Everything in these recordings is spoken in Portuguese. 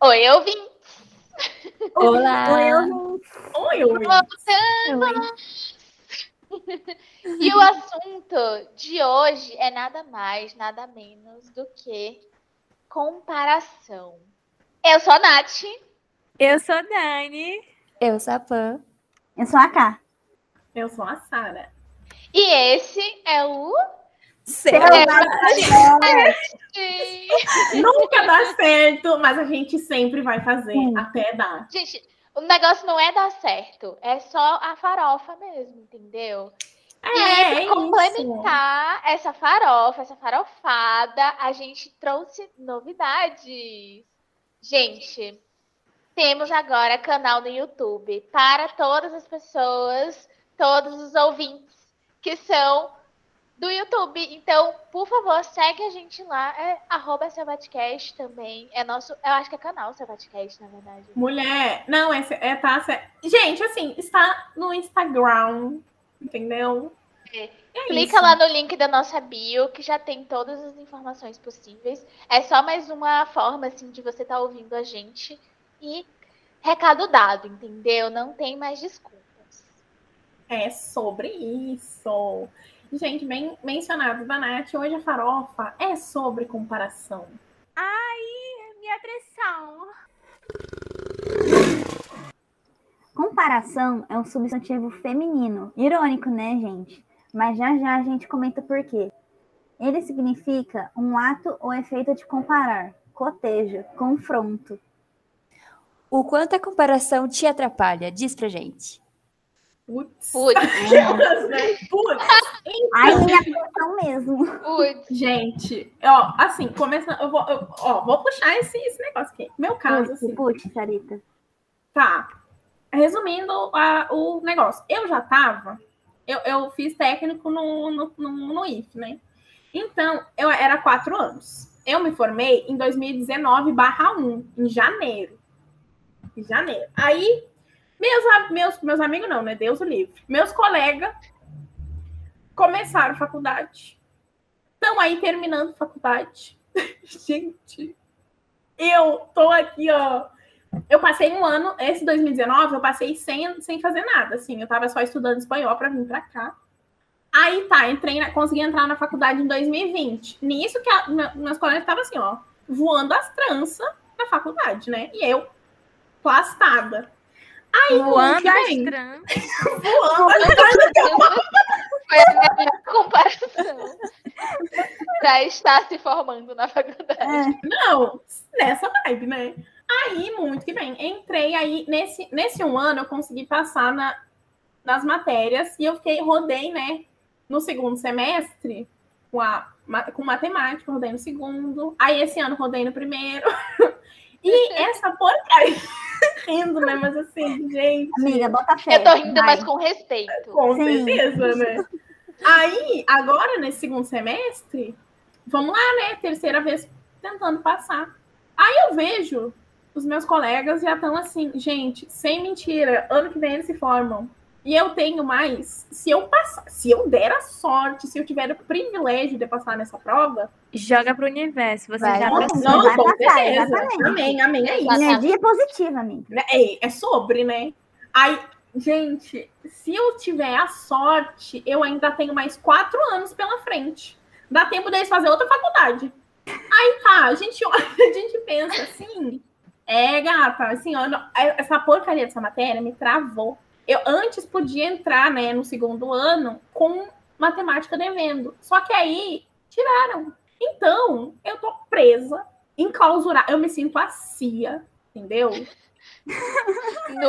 Oi, ouvintes! Olá! Oi, ouvintes! Oi, ouvintes! E o assunto de hoje é nada mais, nada menos do que comparação. Eu sou a Nath. Eu sou a Dani. Eu sou a Pan. Eu sou a K. Eu sou a Sara. E esse é o. Seu Nunca dá certo, mas a gente sempre vai fazer Hum. até dar. Gente, o negócio não é dar certo, é só a farofa mesmo, entendeu? É, e é para isso. complementar essa farofa, essa farofada, a gente trouxe novidades. Gente, temos agora canal no YouTube para todas as pessoas, todos os ouvintes que são do YouTube. Então, por favor, segue a gente lá. É arroba Selvatcast também. É nosso, eu acho que é canal Selvatcast, na verdade. Mulher, não, é, é tá. cê- Gente, assim, está no Instagram, entendeu? É. É Clica isso. lá no link da nossa bio, que já tem todas as informações possíveis. É só mais uma forma, assim, de você estar ouvindo a gente. E recado dado, entendeu? Não tem mais desculpas. É sobre isso. Gente, bem mencionado da Nath, hoje a farofa é sobre comparação. Minha pressão. Comparação é um substantivo feminino. Irônico, né, gente? Mas já já a gente comenta por quê. Ele significa um ato ou efeito de comparar, cotejo, confronto. O quanto a comparação te atrapalha? Diz pra gente. Putz. Né? Putz. Ai, minha atenção mesmo. putz. Gente, ó, assim, começando, eu vou, eu- ó, vou puxar esse, esse negócio aqui. Meu caso, Putz, assim, putz, Sarita. tá. Resumindo a- o negócio, eu já tava, eu, eu fiz técnico no, no, no, no IF, né? Então, eu era quatro anos. Eu me formei em 2019 barra 1, em janeiro. Em janeiro. Aí, meus, meus, meus amigos não, né? Deus o livre. Meus colegas começaram faculdade. Estão aí terminando faculdade. Gente, eu tô aqui, ó. Eu passei um ano, esse 2019, eu passei sem, sem fazer nada, assim. Eu tava só estudando espanhol para vir para cá. Aí tá, entrei na, consegui entrar na faculdade em 2020. Nisso que a, me- meus colegas estavam assim, ó, voando as tranças na faculdade, né? E eu, plastada. Aí, Voando as trans. voando as Foi a melhor comparação. pra estar se formando na faculdade. É, Não, nessa vibe, né? Aí, muito que bem. Entrei aí, nesse, nesse um ano, eu consegui passar na, nas matérias e eu fiquei, rodei, né? No segundo semestre, com, a, com matemática, rodei no segundo. Aí, esse ano, rodei no primeiro. E essa porcaria, rindo, né? Mas assim, gente. amiga, bota fé. Eu tô rindo, vai. mas com respeito. Com Sim. certeza, né? Aí, agora, nesse segundo semestre, vamos lá, né? Terceira vez tentando passar. Aí eu vejo os meus colegas já estão assim, gente, sem mentira, ano que vem eles se formam. E eu tenho mais, se eu passar, se eu der a sorte, se eu tiver o privilégio de passar nessa prova, Joga pro universo. Você Vai. já Não, passou. não, vai com passar, certeza. exatamente. Amém, amém, é isso. Energia positiva, amiga. né? É, é sobre, né? Aí, gente, se eu tiver a sorte, eu ainda tenho mais quatro anos pela frente. Dá tempo deles fazer outra faculdade. Aí tá, a gente, a gente pensa assim. É, gata, assim, ó, essa porcaria dessa matéria me travou. Eu antes podia entrar, né, no segundo ano com matemática devendo. Só que aí tiraram. Então, eu tô presa, enclausurada. Eu me sinto a CIA, entendeu?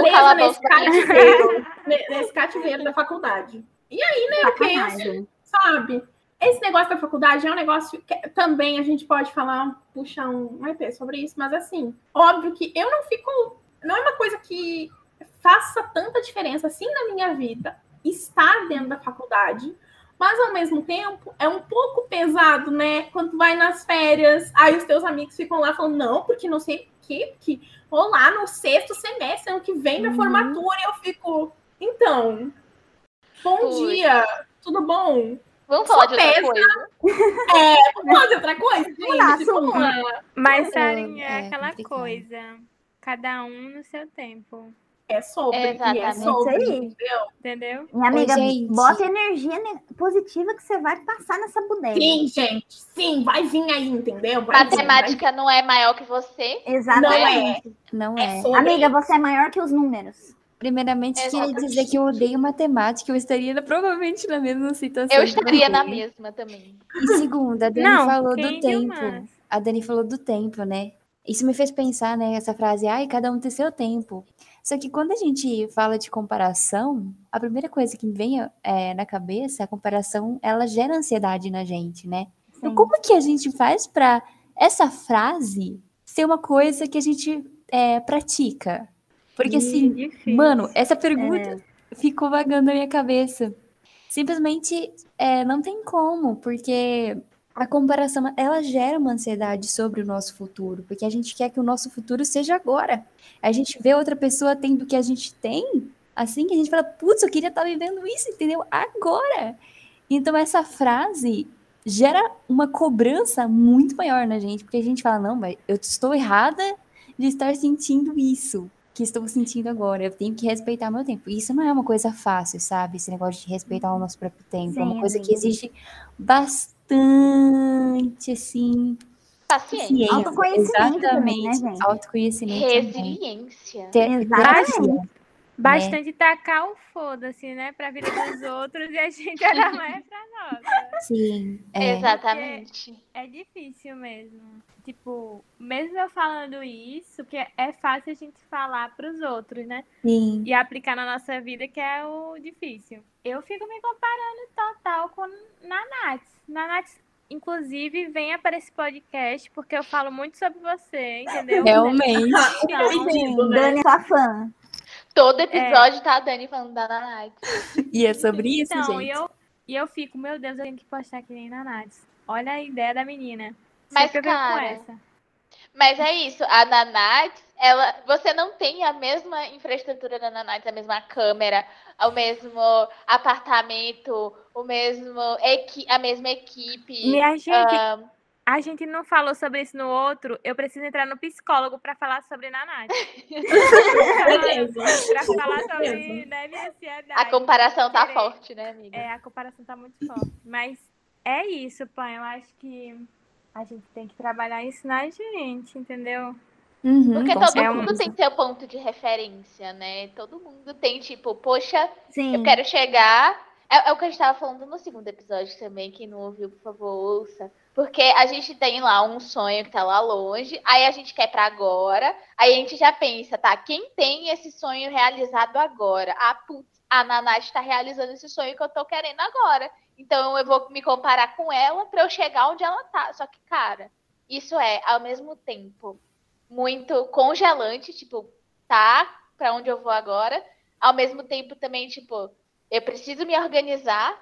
Presa nesse cativeiro, ne- nesse cativeiro da faculdade. E aí, né, eu penso, sabe? Esse negócio da faculdade é um negócio que também a gente pode falar, puxar um um EP sobre isso, mas assim, óbvio que eu não fico. Não é uma coisa que faça tanta diferença assim na minha vida estar dentro da faculdade, mas ao mesmo tempo é um pouco pesado, né? Quando vai nas férias, aí os teus amigos ficam lá falando, não, porque não sei o que, que ou lá no sexto semestre, ano que vem, minha Uhum. formatura, e eu fico. Então, bom dia, tudo bom? Vamos falar de outra coisa. Vamos fazer outra coisa, gente? Tipo, assunto. ah, Mas, É, Sarinha, é é aquela coisa. Cada um no seu tempo. É sobre, e é Exatamente. sobre, Isso aí. entendeu? Entendeu? Minha amiga, gente. bota energia ne- positiva que você vai passar nessa bodega. Sim, gente, sim, vai vir aí, entendeu? Vai vir, Matemática não é maior que você. Exatamente. Não é. É sobre. Amiga, você é maior que os números. Primeiramente, queria Exatamente. dizer que eu odeio matemática, eu estaria provavelmente na mesma situação. Eu estaria na mesma também. E segunda, a Dani Não, falou do tempo. humanas? A Dani falou do tempo, né? Isso me fez pensar, né? Essa frase, ai, cada um tem seu tempo. Só que quando a gente fala de comparação, a primeira coisa que vem é, na cabeça, a comparação, ela gera ansiedade na gente, né? Então, como que a gente faz pra essa frase ser uma coisa que a gente é, pratica? Porque assim, Difícil. Mano, essa pergunta ficou vagando na minha cabeça. Simplesmente é, não tem como, porque a comparação ela gera uma ansiedade sobre o nosso futuro, porque a gente quer que o nosso futuro seja agora. A gente vê outra pessoa tendo o que a gente tem, assim que a gente fala, putz, eu queria estar vivendo isso, entendeu? Agora. Então essa frase gera uma cobrança muito maior na gente, porque a gente fala, não, mas eu estou errada de estar sentindo isso que estou sentindo agora. Eu tenho que respeitar meu tempo. Isso não é uma coisa fácil, sabe? Esse negócio de respeitar o nosso próprio tempo. é uma Sim, coisa que exige bastante, assim, Paciência. ciência. Autoconhecimento também, né, Exatamente. gente? Autoconhecimento também. Resiliência. Ter Exatamente. Empatia. Bastante tacar o foda-se, né? Pra vida dos outros e a gente olhar mais pra nós. Sim. É. Exatamente. É difícil mesmo. Tipo, mesmo eu falando isso, que é fácil a gente falar pros outros, né? Sim. E aplicar na nossa vida, que é o difícil. Eu fico me comparando total com Nanats. Nanats, inclusive, venha para esse podcast, porque eu falo muito sobre você, entendeu? Realmente. Então, né? Dani é sua fã. Todo episódio tá a Dani falando da Nanate. E é sobre isso, então, e gente. eu, e eu fico, meu Deus, eu tenho que postar que nem Nanats. Olha a ideia da menina. Mas, Sempre eu venho com cara, essa. Mas é isso, a Nanate, ela, você não tem a mesma infraestrutura da Nanate, a mesma câmera, o mesmo apartamento, o mesmo equi, a mesma equipe. Minha gente, ah, a gente não falou sobre isso no outro. Eu preciso entrar no psicólogo pra falar sobre Nanate. Beleza. pra falar sobre né, minha ansiedade. a comparação tá Querer- forte, né, amiga? É, a comparação tá muito forte. Mas é isso, pai. Eu acho que a gente tem que trabalhar isso na gente, entendeu? Uhum, Porque todo certeza. mundo tem seu ponto de referência, né? Todo mundo tem, tipo, poxa, Sim. eu quero chegar. É, é o que a gente tava falando no segundo episódio também. Quem não ouviu, por favor, ouça. Porque a gente tem lá um sonho que tá lá longe, aí a gente quer pra agora, aí a gente já pensa, tá? Quem tem esse sonho realizado agora? Ah, putz, a Nanate tá realizando esse sonho que eu tô querendo agora. Então eu vou me comparar com ela pra eu chegar onde ela tá. Só que, cara, isso é, ao mesmo tempo, muito congelante, tipo, tá pra onde eu vou agora. Ao mesmo tempo também, tipo, eu preciso me organizar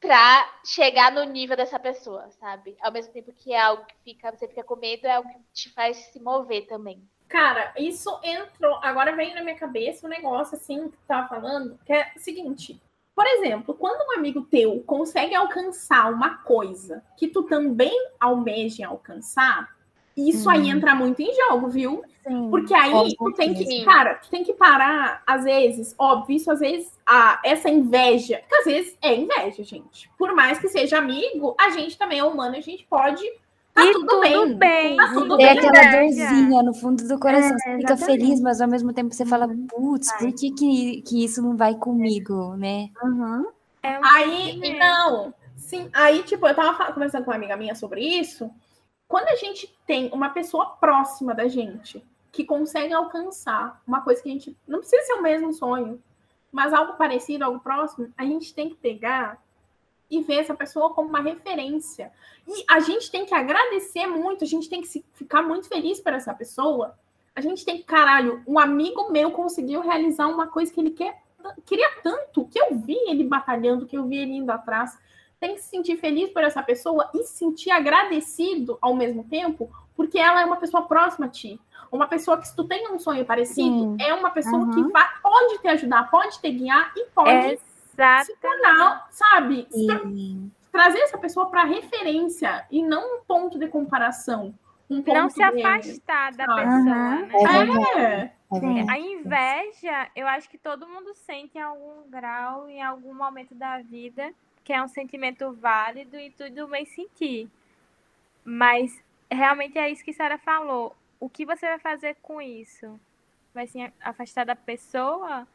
pra chegar no nível dessa pessoa, sabe? Ao mesmo tempo que é algo que fica, você fica com medo, é algo que te faz se mover também. Cara, isso entrou. Agora veio na minha cabeça um negócio assim que tu tava falando, que é o seguinte. Por exemplo, quando um amigo teu consegue alcançar uma coisa que tu também almeja alcançar, isso aí Hum. entra muito em jogo, viu? Sim. Porque aí Com tu tem que, certeza. cara, tu tem que parar, às vezes, óbvio, isso às vezes, a, essa inveja, porque às vezes é inveja, gente. Por mais que seja amigo, a gente também é humano, a gente pode. Tá E tudo, tudo bem. bem. Tá tudo Tem bem. aquela dorzinha no fundo do coração. É, você fica exatamente. feliz, mas ao mesmo tempo você fala, putz, Vai. por que, que, que isso não vai comigo, né? Uhum. É um Aí, sentimento. não. Sim, aí, tipo, eu tava conversando com uma amiga minha sobre isso. Quando a gente tem uma pessoa próxima da gente que consegue alcançar uma coisa que a gente. Não precisa ser o mesmo sonho, mas algo parecido, algo próximo, a gente tem que pegar e ver essa pessoa como uma referência. E a gente tem que agradecer muito, a gente tem que ficar muito feliz por essa pessoa. A gente tem que, caralho, um amigo meu conseguiu realizar uma coisa que ele quer, queria tanto, que eu vi ele batalhando, que eu vi ele indo atrás. Tem que se sentir feliz por essa pessoa e se sentir agradecido ao mesmo tempo, porque ela é uma pessoa próxima a ti. Uma pessoa que, se tu tem um sonho parecido, Sim. é uma pessoa Uhum. que vai- pode te ajudar, pode te guiar e pode se Exato. tornar, sabe? Se Sim. trazer essa pessoa para referência e não um ponto de comparação. Um ponto Não se afastar da Ah. pessoa, Aham. né? É. É. A inveja, eu acho que todo mundo sente em algum grau, em algum momento da vida, que é um sentimento válido e tudo bem sentir. Mas realmente é isso que a Sara falou. O que você vai fazer com isso? Vai se afastar da pessoa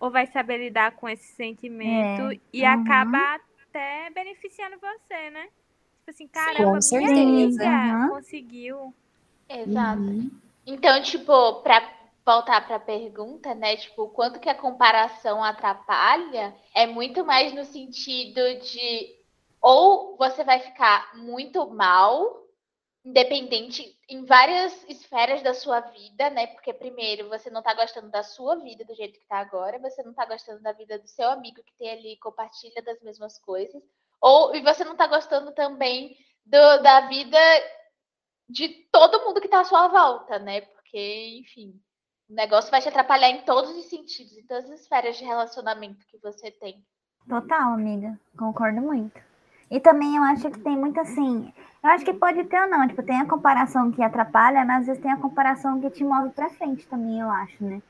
ou vai saber lidar com esse sentimento É, e uhum. acaba até beneficiando você, né? Tipo assim, caramba, minha certeza. amiga Uhum. conseguiu. Exato. Uhum. Então, tipo, para voltar para a pergunta, né? Tipo, quanto que a comparação atrapalha é muito mais no sentido de ou você vai ficar muito mal, independente em várias esferas da sua vida, né? Porque primeiro, você não tá gostando da sua vida do jeito que tá agora, você não tá gostando da vida do seu amigo que tem ali compartilha das mesmas coisas, ou e você não tá gostando também do, da vida de todo mundo que tá à sua volta, né? Porque, enfim, o negócio vai te atrapalhar em todos os sentidos, em todas as esferas de relacionamento que você tem. Total, amiga. Concordo muito. E também eu acho que tem muito assim. Eu acho que pode ter ou não. Tipo, tem a comparação que atrapalha, mas às vezes tem a comparação que te move pra frente também, eu acho, né?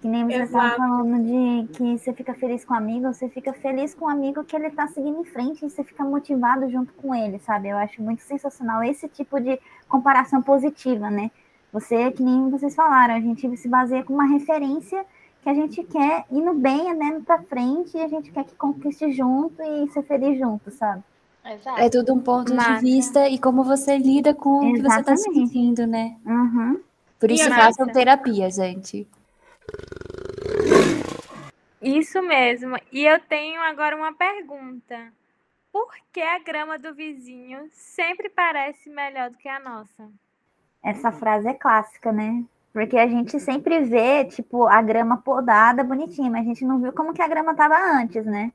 Que nem você estava falando de que você fica feliz com um amigo, você fica feliz com um amigo que ele tá seguindo em frente e você fica motivado junto com ele, sabe? Eu acho muito sensacional esse tipo de comparação positiva, né? Você, que nem vocês falaram, a gente se baseia com uma referência que a gente quer ir no bem, né, pra frente, e a gente quer que conquiste junto e ser feliz junto, sabe? Exato. É tudo um ponto de vista e como você lida com o que você tá Exatamente. sentindo, né? Uhum. Por isso façam terapia, gente. Isso mesmo. E eu tenho agora uma pergunta. Por que a grama do vizinho sempre parece melhor do que a nossa? Essa frase é clássica, né? Porque a gente sempre vê, tipo, a grama podada, bonitinha, mas a gente não viu como que a grama tava antes, né?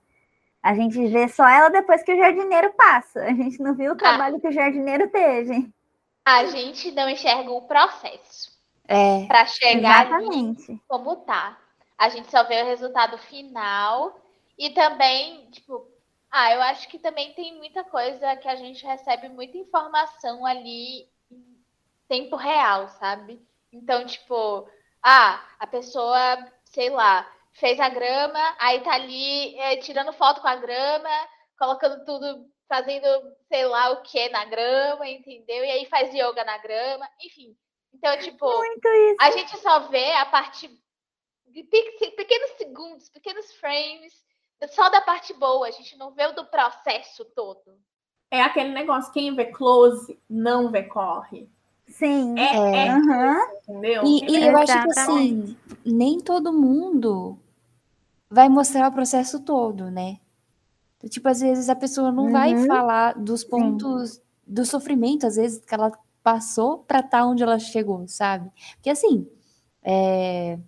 A gente vê só ela depois que o jardineiro passa. A gente não viu o trabalho que o jardineiro teve. A gente não enxerga o processo É, para chegar ali Exatamente. como tá. A gente só vê o resultado final e também, tipo, ah, eu acho que também tem muita coisa que a gente recebe muita informação ali tempo real, sabe? Então, tipo, ah, a pessoa, sei lá, fez a grama, aí tá ali é, tirando foto com a grama, colocando tudo, fazendo sei lá o que na grama, entendeu? E aí faz yoga na grama, enfim. Então, tipo, Muito isso. a gente só vê a parte de pe- pequenos segundos, pequenos frames, só da parte boa, a gente não vê o do processo todo. é aquele negócio, quem vê close não vê corre. Sim. É, é, entendeu? E, e eu acho que assim, nem todo mundo vai mostrar o processo todo, né? Tipo, às vezes a pessoa não vai Uhum. falar dos pontos do sofrimento, às vezes, que ela passou pra estar onde ela chegou, sabe? Porque assim, é,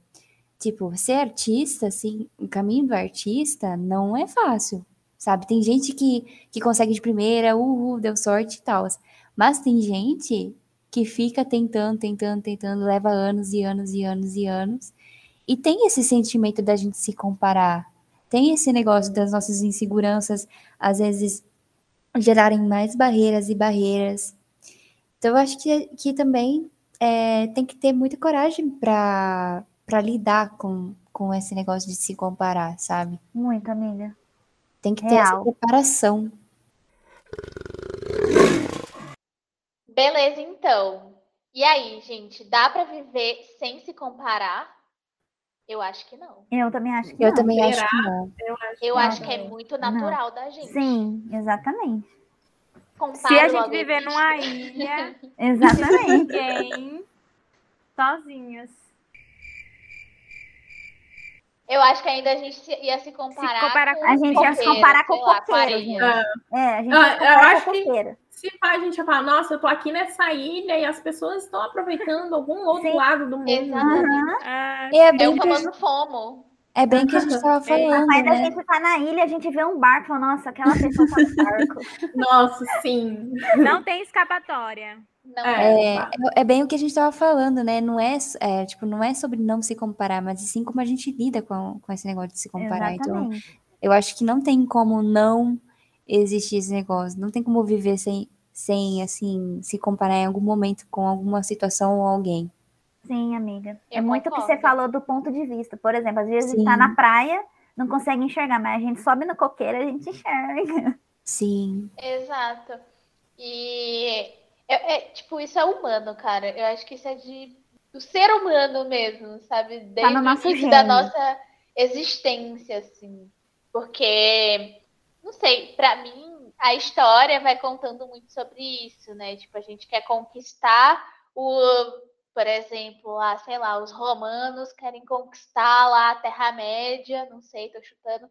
tipo, ser artista, assim, o caminho do artista não é fácil, sabe? Tem gente que, que consegue de primeira, uhul, deu sorte e tal. Mas tem gente que fica tentando, tentando, tentando, leva anos e anos e anos e anos. E tem esse sentimento da gente se comparar. Tem esse negócio das nossas inseguranças, às vezes, gerarem mais barreiras e barreiras. Então, eu acho que, que também é, tem que ter muita coragem para lidar com, com esse negócio de se comparar, sabe? Muito, amiga. Tem que ter essa preparação. Beleza, então. E aí, gente, dá pra viver sem se comparar? Eu acho que não. Eu também acho que Eu não. também acho Será? que não. Eu acho Eu que acho não. que é muito natural da gente. Sim, exatamente. Compara Se a o gente viver numa ilha, Exatamente. ninguém, sozinhos. Eu acho que ainda a gente se- ia se comparar, comparar com com- A gente ia se comparar com lá, coqueiro, areia. É, a gente Ah, vai eu comparar acho com que- coqueiro. Se pá, a gente vai falar, nossa, eu tô aqui nessa ilha e as pessoas estão aproveitando algum outro Sim. lado do mundo. Exatamente. Ah, E é É bem, o que a gente, FOMO. é bem que a gente tava falando, Mas a né? gente tá na ilha, a gente vê um barco, fala, nossa, aquela pessoa tá no barco. Nossa, sim. não tem escapatória. Não É. É, é, é bem o que a gente tava falando, né? Não é, é, tipo, não é sobre não se comparar, mas sim como a gente lida com, com esse negócio de se comparar. Então, Exatamente. eu acho que não tem como não existir esse negócio. Não tem como viver sem, sem assim, se comparar em algum momento com alguma situação ou alguém. Sim, amiga. Eu é muito o que você falão do ponto de vista. Por exemplo, às vezes Sim. tá na praia, não consegue enxergar, mas a gente sobe no coqueiro, a gente enxerga. Sim. Exato. E é, é, tipo, isso é humano, cara. Eu acho que isso é de do ser humano mesmo, sabe? Desde no o nosso início da nossa existência, assim. Porque, não sei, pra mim a história vai contando muito sobre isso, né? Tipo, a gente quer conquistar o, por exemplo, lá, sei lá, os romanos querem conquistar lá a Terra-média, não sei, tô chutando,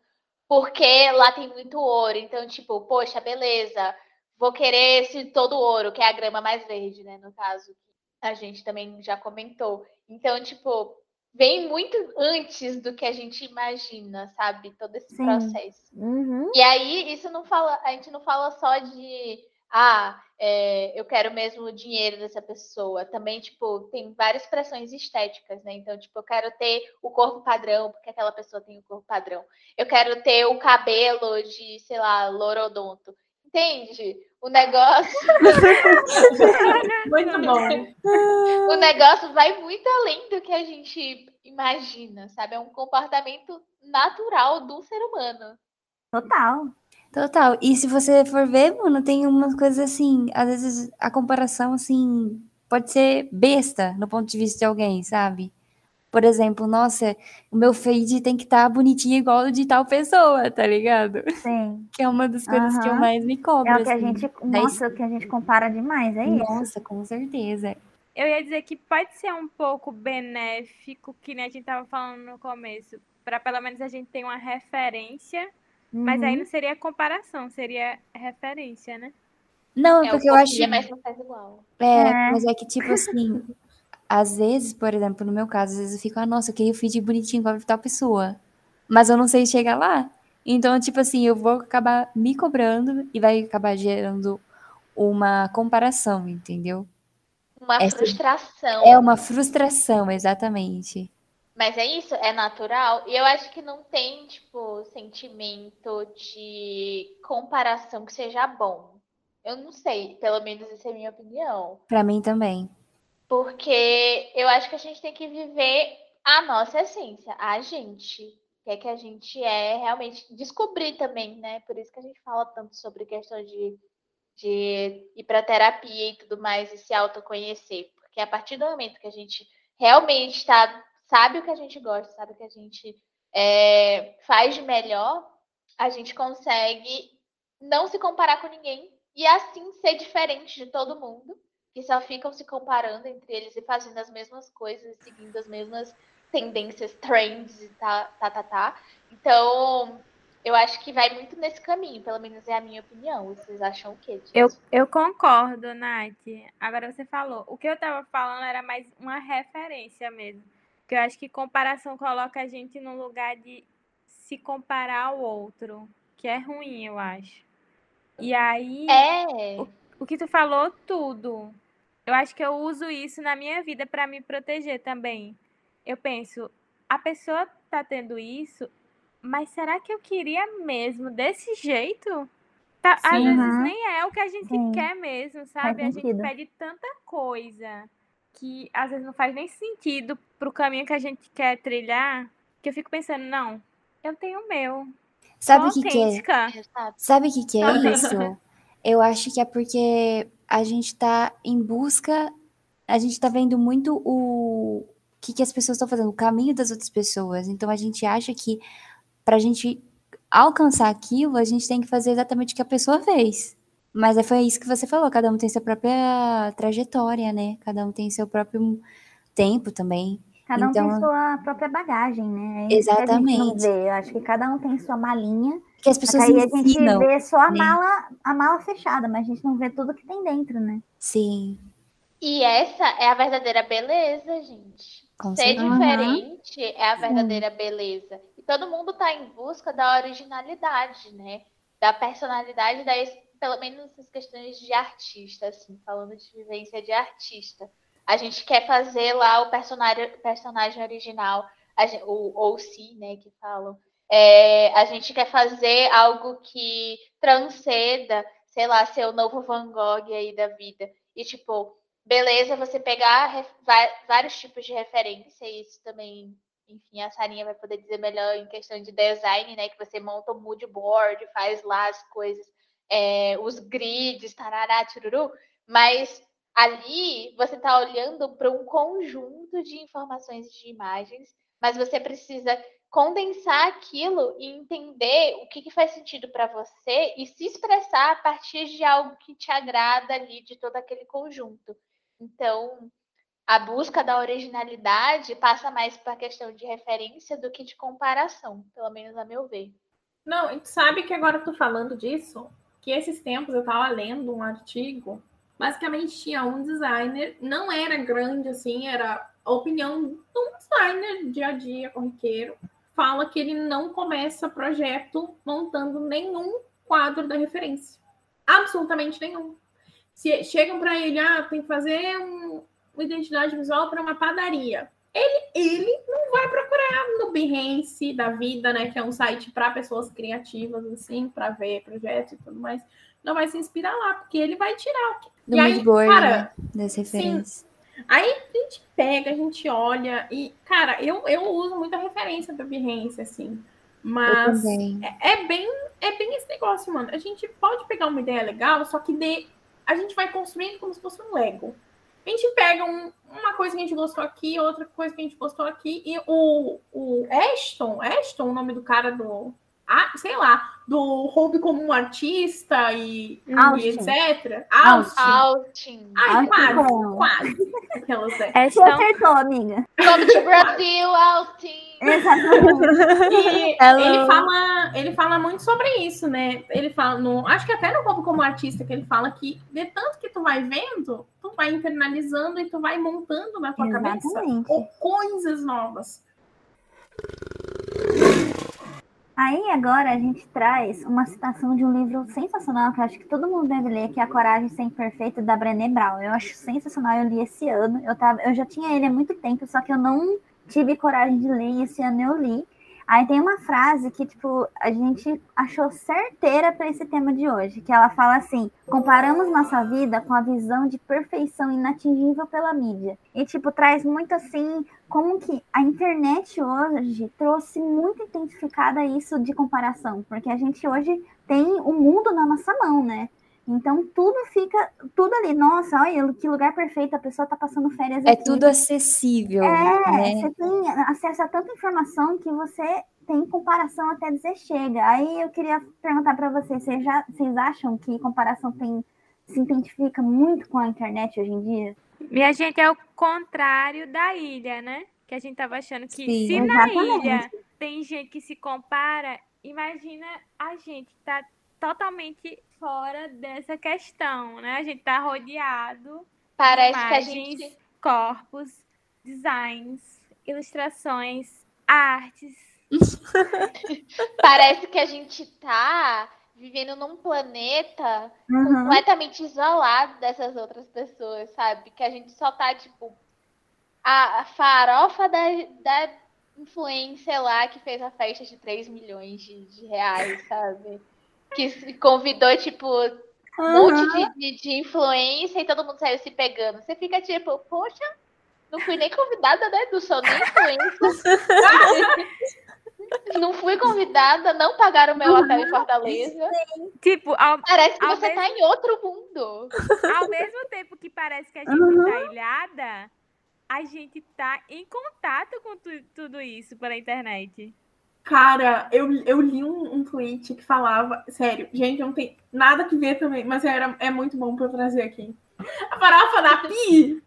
porque lá tem muito ouro. Então, tipo, poxa, beleza, vou querer esse todo ouro, que é a grama mais verde, né? No caso, a gente também já comentou. Então, tipo, vem muito antes do que a gente imagina, sabe? Todo esse Sim. processo. Uhum. E aí, isso não fala, a gente não fala só de ah, é, eu quero mesmo o dinheiro dessa pessoa. Também, tipo, tem várias pressões estéticas, né? Então, tipo, eu quero ter o corpo padrão, porque aquela pessoa tem o corpo padrão. Eu quero ter o cabelo de, sei lá, lorodonto. Entende? O negócio, Muito bom. o negócio vai muito além do que a gente imagina, sabe? É um comportamento natural do ser humano. Total. Total. E se você for ver, mano, tem umas coisas assim, às vezes a comparação, assim, pode ser besta no ponto de vista de alguém, sabe? Por exemplo, nossa, o meu feed tem que estar bonitinho igual o de tal pessoa, tá ligado? Sim. Que é uma das coisas que eu mais me cobro, É o que a assim. gente. Daí- Nossa, o que a gente compara demais, é isso. Nossa, com certeza. Eu ia dizer que pode ser um pouco benéfico, que nem a gente tava falando no começo, para pelo menos a gente ter uma referência, mas aí Uhum. não seria comparação, seria referência, né? Não, É porque eu acho. copia, mas não faz igual. É, É. mas é que, tipo assim, às vezes, por exemplo, no meu caso, às vezes eu fico, ah, nossa, eu queria o feed bonitinho de tal pessoa. Mas eu não sei chegar lá. Então, tipo assim, eu vou acabar me cobrando e vai acabar gerando uma comparação, entendeu? Uma Essa- frustração. É uma frustração, exatamente. Mas é isso, é natural. E eu acho que não tem, tipo, sentimento de comparação que seja bom. Eu não sei, pelo menos essa é a minha opinião. Pra mim também. Porque eu acho que a gente tem que viver a nossa essência, a gente. O que é que a gente é realmente. Descobrir também, né? Por isso que a gente fala tanto sobre questão de, de ir para terapia e tudo mais e se autoconhecer. Porque a partir do momento que a gente realmente tá, sabe o que a gente gosta, sabe o que a gente é, faz de melhor, a gente consegue não se comparar com ninguém e assim ser diferente de todo mundo que só ficam se comparando entre eles e fazendo as mesmas coisas, seguindo as mesmas tendências, trends e tá, tá, tá, tá. Então, eu acho que vai muito nesse caminho, pelo menos é a minha opinião. Vocês acham o quê? Eu, eu concordo, Nath. Agora você falou. O que eu tava falando era mais uma referência mesmo. Porque eu acho que comparação coloca a gente no lugar de se comparar ao outro, que é ruim, eu acho. E aí, É, o que tu falou, tudo. Eu acho que eu uso isso na minha vida para me proteger também. Eu penso, a pessoa tá tendo isso, mas será que eu queria mesmo desse jeito? Tá, às Sim. vezes Uhum. nem é o que a gente Sim. quer mesmo, sabe? A gente pede tanta coisa que às vezes não faz nem sentido pro caminho que a gente quer trilhar, que eu fico pensando, não, eu tenho o meu. Sabe o que, que é? Sabe o que, que é isso? Eu acho que é porque a gente tá em busca, a gente tá vendo muito o que, que as pessoas estão fazendo, o caminho das outras pessoas. Então a gente acha que pra gente alcançar aquilo, a gente tem que fazer exatamente o que a pessoa fez. Mas é- foi isso que você falou, cada um tem sua própria trajetória, né? Cada um tem seu próprio tempo também. Cada um Então- tem sua própria bagagem, né? É a Exatamente. Eu acho que cada um tem sua malinha. Que as pessoas aí a gente ensinam. vê só a né? mala, a mala fechada, mas a gente não vê tudo que tem dentro, né? Sim, E essa é a verdadeira beleza, gente. com Ser certeza. diferente é a verdadeira beleza. E todo mundo tá em busca da originalidade, né? Da personalidade, das, pelo menos essas questões de artista, assim, falando de vivência de artista. A gente quer fazer lá o personagem, personagem original, a gen- o OC, né, que falam. É, a gente quer fazer algo que transcenda, sei lá, ser o novo Van Gogh aí da vida. E, tipo, beleza, você pegar vários tipos de referência, e isso também, enfim, a Sarinha vai poder dizer melhor em questão de design, né? Que você monta um mood board, faz lá as coisas, é, os grids, tarará, tururu, mas ali você está olhando para um conjunto de informações de imagens, mas você precisa condensar aquilo e entender o que, que faz sentido para você e se expressar a partir de algo que te agrada ali de todo aquele conjunto. Então, a busca da originalidade passa mais para a questão de referência do que de comparação, pelo menos a meu ver. Não, e sabe que agora eu tô falando disso, que esses tempos eu estava lendo um artigo, basicamente tinha um designer, não era grande assim, era a opinião de um designer dia a dia, corriqueiro, fala que ele não começa projeto montando nenhum quadro da referência. Absolutamente nenhum. Se chegam para ele, ah, tem que fazer um, uma identidade visual para uma padaria. Ele, ele não vai procurar no Behance da vida, né? Que é um site para pessoas criativas, assim, para ver projetos e tudo mais. Não vai se inspirar lá, porque ele vai tirar. Do e aí, cara, né? das referências. Sim, Aí a gente pega, a gente olha e, cara, eu, eu uso muita referência do Behance, assim. Mas é, é, bem, é bem esse negócio, mano. A gente pode pegar uma ideia legal, só que de, a gente vai construindo como se fosse um Lego. A gente pega um, uma coisa que a gente gostou aqui, outra coisa que a gente gostou aqui, e o, o Ashton, Ashton, o nome do cara do, ah, sei lá, do hobby como um artista e, e etc. Austin. Austin. Ai, quase, quase. Aquelas, é. Você acertou, amiga. Come to Brasil, Austin. Exatamente. E ele fala, ele fala muito sobre isso, né? Ele fala, no, acho que até no hobby como artista, que ele fala que de tanto que tu vai vendo, tu vai internalizando e tu vai montando na tua Exatamente. cabeça coisas novas. Aí agora a gente traz uma citação de um livro sensacional que eu acho que todo mundo deve ler, que é A Coragem Sem Perfeito, da Brené Brown. Eu acho sensacional, eu li esse ano. Eu, tava, eu já tinha ele há muito tempo, só que eu não tive coragem de ler e esse ano eu li. Aí tem uma frase que, tipo, a gente achou certeira para esse tema de hoje, que ela fala assim: comparamos nossa vida com a visão de perfeição inatingível pela mídia. E, tipo, traz muito assim, como que a internet hoje trouxe muito intensificada isso de comparação, porque a gente hoje tem o mundo na nossa mão, né? Então tudo fica, tudo ali, nossa, olha que lugar perfeito, a pessoa está passando férias É tudo acessível. É, né? você tem acesso a tanta informação que você tem comparação até dizer chega. Aí eu queria perguntar para vocês, vocês, já, vocês acham que comparação tem, se identifica muito com a internet hoje em dia? Minha gente, é o contrário da ilha, né? Que a gente tava achando que Sim, se exatamente. na ilha tem gente que se compara, imagina a gente que tá totalmente fora dessa questão, né? A gente está rodeado Parece de imagens, que a gente... corpos, designs, ilustrações, artes. Parece que a gente está vivendo num planeta uhum. completamente isolado dessas outras pessoas, sabe? Que a gente só tá, tipo, a, farofa da, da influência lá que fez a festa de 3 milhões de, de reais, sabe? que convidou, tipo, um uhum. monte de, de, influência e todo mundo saiu se pegando. Você fica tipo, poxa, não fui nem convidada, né? Do sou nem influência. não fui convidada, não pagaram meu hotel em Fortaleza. Tipo, ao, parece que você mesmo... tá em outro mundo. Ao mesmo tempo que parece que a gente uhum. tá ilhada, a gente tá em contato com tu, tudo isso pela internet. Cara, eu, eu li um, um tweet que falava. Sério, gente, não tem nada que ver também, mas era, é muito bom para eu trazer aqui. A farofa da Pi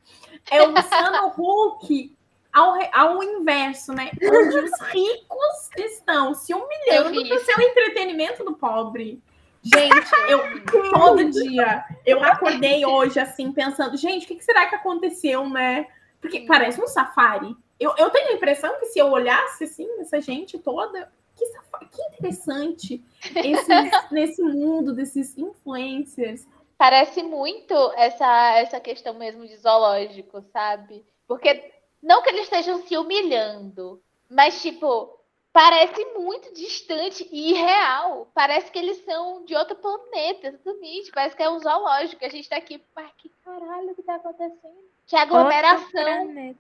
é o Luciano Huck ao, ao inverso, né? Onde os ricos estão se humilhando pro seu entretenimento do pobre. Gente, eu todo dia eu acordei hoje assim, pensando, gente, o que, que será que aconteceu, né? Porque parece um safari. Eu, eu tenho a impressão que se eu olhasse assim, essa gente toda, que, que interessante esses, nesse mundo desses influencers. Parece muito essa, essa questão mesmo de zoológico, sabe? Porque não que eles estejam se humilhando, mas tipo, parece muito distante e irreal. Parece que eles são de outro planeta, exatamente. Parece que é um zoológico. A gente tá aqui, mas que caralho que tá acontecendo? Que aglomeração.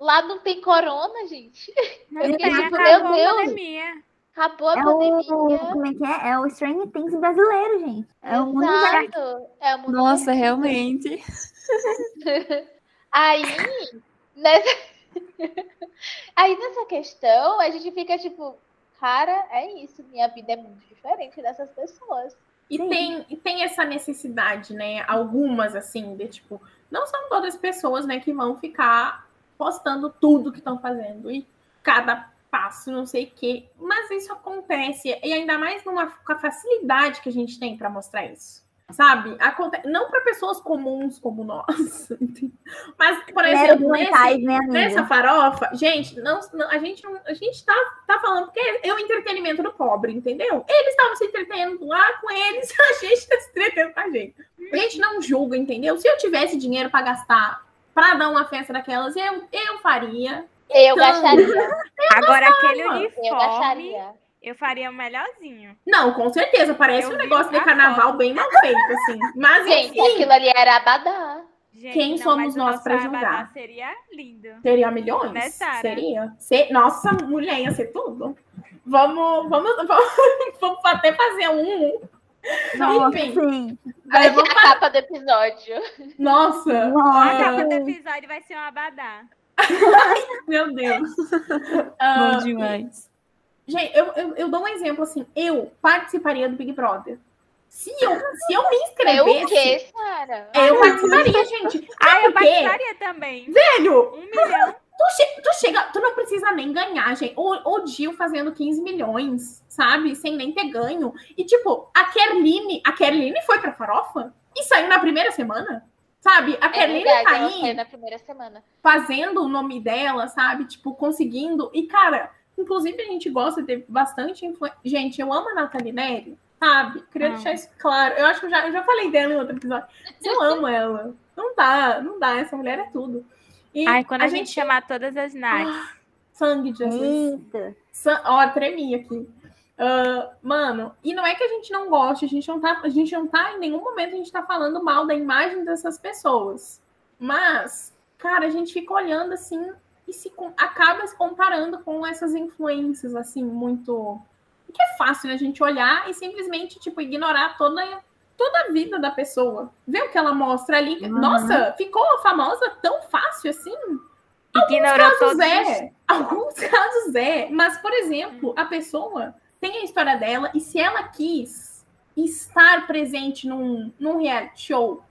Lá não tem corona, gente. Não eu tem, tipo, meu Deus. Pandemia. Acabou a é pandemia. O, como é que é? É o Stranger Things brasileiro, gente. É o mundo é o mundo Nossa, realmente. Aí, nessa... Aí nessa questão, a gente fica tipo, cara, é isso, minha vida é muito diferente dessas pessoas. E tem, e tem essa necessidade, né? Algumas, assim, de tipo, não são todas as pessoas, né, que vão ficar postando tudo que estão fazendo e cada passo, não sei o quê. Mas isso acontece, e ainda mais numa, com a facilidade que a gente tem para mostrar isso. Sabe? Aconte... Não para pessoas comuns como nós. Mas, por exemplo, nesse, né, nessa farofa, gente, não, não, a gente, a gente tá, tá falando porque é o entretenimento do pobre, entendeu? Eles estavam se entretendo lá com eles, a gente tá se entretendo com a gente. A gente não julga, entendeu? Se eu tivesse dinheiro para gastar para dar uma festa daquelas, eu, eu faria. Eu então, gastaria. Eu Agora, aquele uniforme. Eu Eu faria o melhorzinho. Não, com certeza. Parece eu um negócio de carnaval foto. bem mal feito, assim. Mas, Gente, enfim, aquilo ali era abadá. Gente, Quem não, somos nós para julgar? Seria lindo. Seria milhões? Né, seria. Se... Nossa, mulher, ia ser tudo. Vamos, vamos, vamos, vamos até fazer um nossa, Enfim. Sim. Vai ser a capa do episódio. Nossa. Nossa. A capa do episódio vai ser um abadá. Meu Deus. Bom uh, demais. Gente, eu, eu, eu, dou um exemplo assim. Eu participaria do Big Brother. Se eu, se eu me inscrevesse. Eu o quê, Sara? Eu participaria, gente. Ah, eu participaria também. Velho! Um milhão. Tu, che tu, chega, tu não precisa nem ganhar, gente. O, o Gil fazendo 15 milhões, sabe? Sem nem ter ganho. E, tipo, a Kerline, a Kerline foi pra farofa e saiu na primeira semana. Sabe? A é Kerline tá aí. na primeira semana. Fazendo o nome dela, sabe? Tipo, conseguindo. E, cara, inclusive a gente gosta de ter bastante influência. Gente, eu amo a Nathalie Neri, sabe? Queria ah. deixar isso claro. Eu acho que eu já, eu já falei dela em outro episódio. Eu amo ela. Não dá, não dá. Essa mulher é tudo. E Ai, quando a, a gente, gente chamar todas as Nats. Ah, sangue de Jesus. San... Ó, tremi aqui. Uh, mano, e não é que a gente não goste, a gente não tá, a gente não tá em nenhum momento a gente tá falando mal da imagem dessas pessoas. Mas, cara, a gente fica olhando assim e se acaba se comparando com essas influências assim muito que é fácil né, a gente olhar e simplesmente tipo ignorar toda toda a vida da pessoa. Vê o que ela mostra ali. Uhum. Nossa, ficou famosa tão fácil assim? Ignorou alguns casos é. Alguns casos é. Mas, por exemplo, a pessoa tem a história dela e se ela quis estar presente num, num reality show,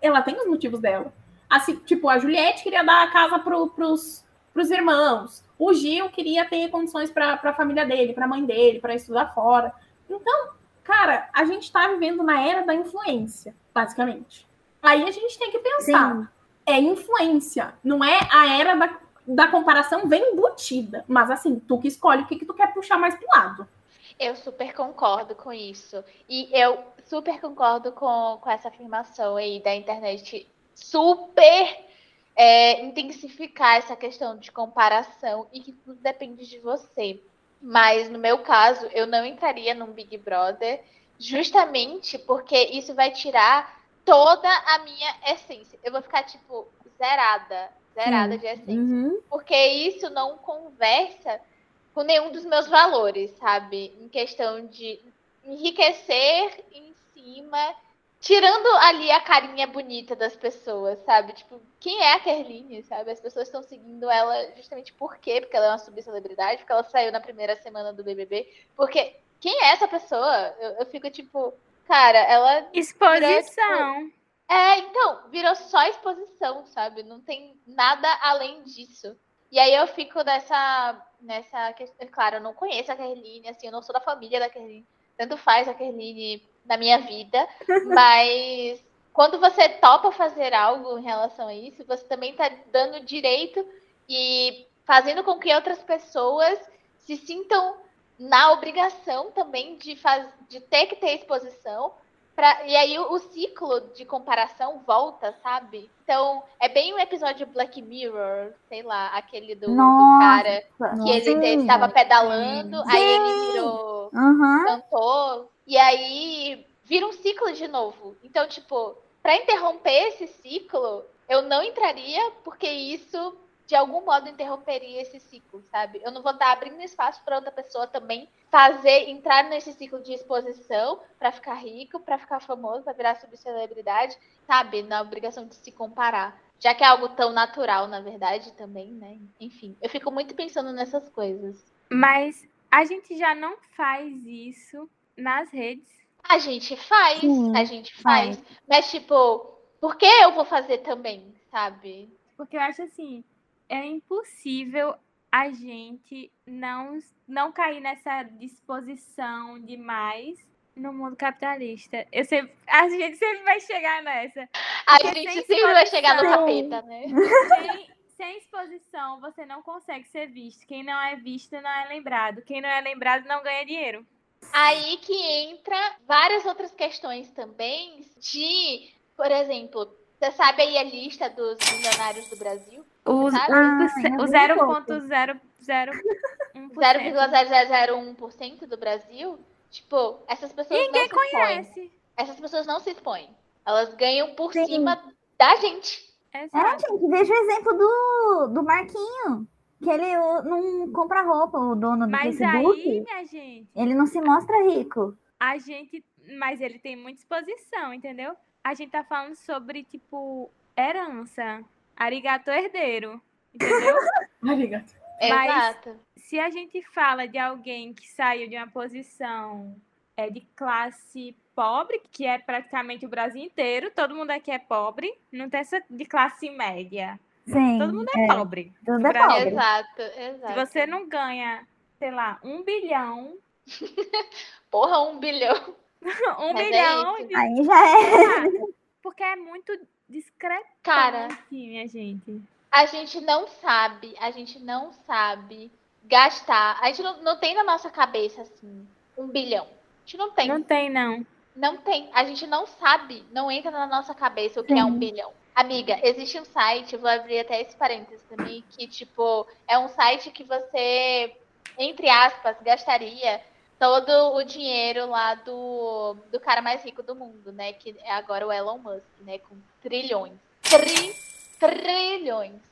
ela tem os motivos dela. Assim, tipo, a Juliette queria dar a casa pro, pros, pros irmãos. O Gil queria ter condições para a família dele, para a mãe dele, para estudar fora. Então, Cara, a gente está vivendo na era da influência, basicamente. Aí a gente tem que pensar. Sim. É influência, não é a era da, da comparação vem embutida. Mas assim, tu que escolhe o que, que tu quer puxar mais pro lado. Eu super concordo com isso. E eu super concordo com, com essa afirmação aí da internet super é, intensificar essa questão de comparação e que tudo depende de você. Mas no meu caso, eu não entraria num Big Brother, justamente porque isso vai tirar toda a minha essência. Eu vou ficar, tipo, zerada. Zerada Sim. de essência. Uhum. Porque isso não conversa com nenhum dos meus valores, sabe? Em questão de enriquecer em cima tirando ali a carinha bonita das pessoas, sabe? Tipo, quem é a Kerline, sabe? As pessoas estão seguindo ela justamente por quê? Porque ela é uma subcelebridade, porque ela saiu na primeira semana do BBB. Porque quem é essa pessoa? Eu, eu fico tipo, cara, ela. Exposição. Virou, tipo... É, então, virou só exposição, sabe? Não tem nada além disso. E aí eu fico nessa. nessa questão. Claro, eu não conheço a Kerline, assim, eu não sou da família da Kerline. Tanto faz a Kerline na minha vida, mas quando você topa fazer algo em relação a isso, você também está dando direito e fazendo com que outras pessoas se sintam na obrigação também de, faz, de ter que ter exposição Pra, e aí o, o ciclo de comparação volta, sabe? Então, é bem um episódio Black Mirror, sei lá, aquele do, do cara que ele sim. estava pedalando, aí ele virou Aham. cantor, e aí vira um ciclo de novo. Então, tipo, pra interromper esse ciclo, eu não entraria, porque isso de algum modo interromperia esse ciclo, sabe? Eu não vou estar abrindo espaço para outra pessoa também fazer, entrar nesse ciclo de exposição pra ficar rico, pra ficar famoso, pra virar subcelebridade, sabe? Na obrigação de se comparar. Já que é algo tão natural, na verdade, também, né? Enfim, eu fico muito pensando nessas coisas. Mas a gente já não faz isso nas redes. A gente faz, Sim, a gente faz. Mas, tipo, por que eu vou fazer também, sabe? Porque eu acho assim, é impossível a gente não, não cair nessa disposição demais no mundo capitalista. Eu sempre, a gente sempre vai chegar nessa. A Porque gente sem sempre vai chegar no capeta, né? Sem, sem exposição, você não consegue ser visto. Quem não é visto não é lembrado. Quem não é lembrado não ganha dinheiro. Aí que entra várias outras questões também de, por exemplo, você sabe aí a lista dos milionários do Brasil? Os, Sabe? o, Ah, o eu vi um pouco. 0.001%. 0,0001% do Brasil? Tipo, essas pessoas Ninguém não se expõem. conhece. Essas pessoas não se expõem. Elas ganham por Sim. cima da gente. É, Exato. gente, veja o exemplo do, do Marquinho. Que ele não compra roupa, o dono do Mas Facebook. aí, minha gente, Ele não se mostra rico. a gente. Mas ele tem muita exposição, entendeu? A gente tá falando sobre, tipo, herança. Arigato herdeiro. Entendeu? Arigato. Mas- Exato. Se a gente fala de alguém que saiu de uma posição é, de classe pobre, que é praticamente o Brasil inteiro, todo mundo aqui é pobre, não tem essa de classe média. Sim. Todo mundo é, pobre. Tudo é pobre. Exato, Se exato. você não ganha, sei lá, um bilhão, Porra, um bilhão. um Mas é bilhão isso. de Aí já é. Porque é muito discretamente, Cara, minha gente. a gente não sabe, a gente não sabe gastar. A gente não, não tem na nossa cabeça, assim, um bilhão. A gente não tem. Não tem, não. Não tem. A gente não sabe, não entra na nossa cabeça o que é um Sim. bilhão. Amiga, existe um site, vou abrir até esse parênteses também, que, tipo, é um site que você, entre aspas, gastaria todo o dinheiro lá do, do cara mais rico do mundo, né? Que é agora o Elon Musk, né? Com trilhões. Tri, trilhões.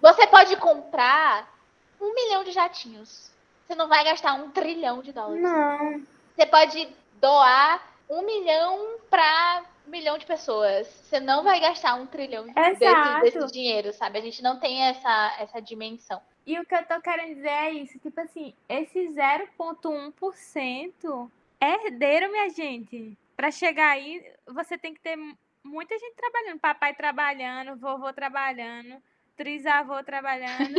Você pode comprar um milhão de jatinhos. Você não vai gastar um trilhão de dólares. Não. Você pode doar um milhão para milhão de pessoas. Você não vai gastar um trilhão de- desse, desse dinheiro, sabe? A gente não tem essa, essa dimensão. E o que eu tô querendo dizer é isso, tipo assim, esse 0,1% é herdeiro, minha gente. Pra chegar aí, você tem que ter muita gente trabalhando. Papai trabalhando, vovô trabalhando, trisavô trabalhando.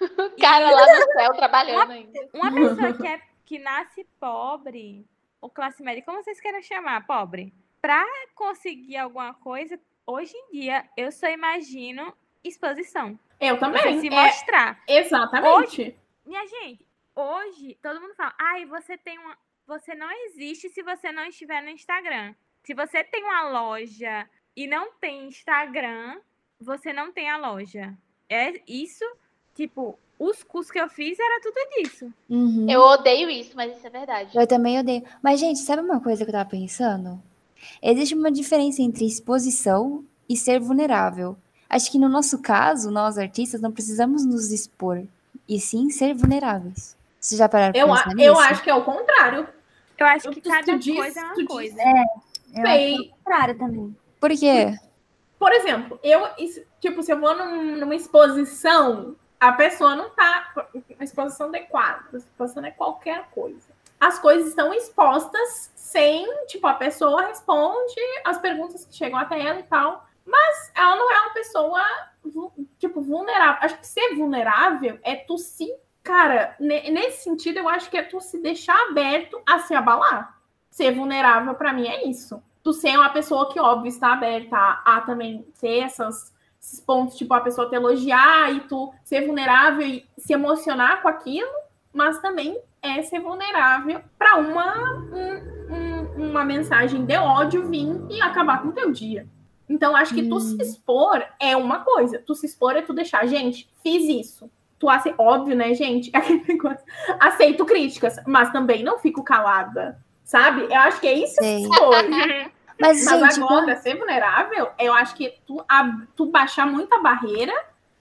O cara lá no céu trabalhando ainda. Uma pessoa que, é, que nasce pobre, ou classe média, como vocês querem chamar, pobre, pra conseguir alguma coisa, hoje em dia, eu só imagino exposição. Eu Você também. se É, mostrar. exatamente. Minha gente, hoje todo mundo fala, ai, você tem uma. Você não existe se você não estiver no Instagram. Se você tem uma loja e não tem Instagram, você não tem a loja. É isso, tipo, os cursos que eu fiz era tudo disso. Uhum. Eu odeio isso, mas isso é verdade. Eu também odeio. Mas, gente, sabe uma coisa que eu tava pensando? Existe uma diferença entre exposição e ser vulnerável. Acho que no nosso caso, nós artistas não precisamos nos expor, e sim ser vulneráveis. Vocês já pararam pra Eu, pensar a- nisso? eu acho que é o contrário. Eu acho Eu- que cada diz- coisa é uma tu diz- coisa. Eu Sei. acho o contrário também. Por quê? Por exemplo, eu, tipo, se eu vou num- numa exposição, a pessoa não tá. Uma exposição adequada. A exposição é qualquer coisa. As coisas estão expostas sem, tipo, a pessoa responde as perguntas que chegam até ela e tal. Mas ela não é uma pessoa, tipo, vulnerável. Acho que ser vulnerável é tu se. Cara, ne- nesse sentido, eu acho que é tu se deixar aberto a se abalar. Ser vulnerável, pra mim, é isso tu ser uma pessoa que, óbvio, está aberta a, a também ter essas, esses pontos, tipo, a pessoa te elogiar e tu ser vulnerável e se emocionar com aquilo, mas também é ser vulnerável para uma um, um- uma mensagem de ódio vir e acabar com o teu dia. Então, acho que hum. tu se expor é uma coisa. Tu se expor é tu deixar, gente, fiz isso. Tu ace... Óbvio, né, gente? Aceito críticas, mas também não fico calada. Sabe? Eu acho que é isso que expor. Mas, mas gente, agora, ser vulnerável, eu acho que tu, a, tu baixar muita barreira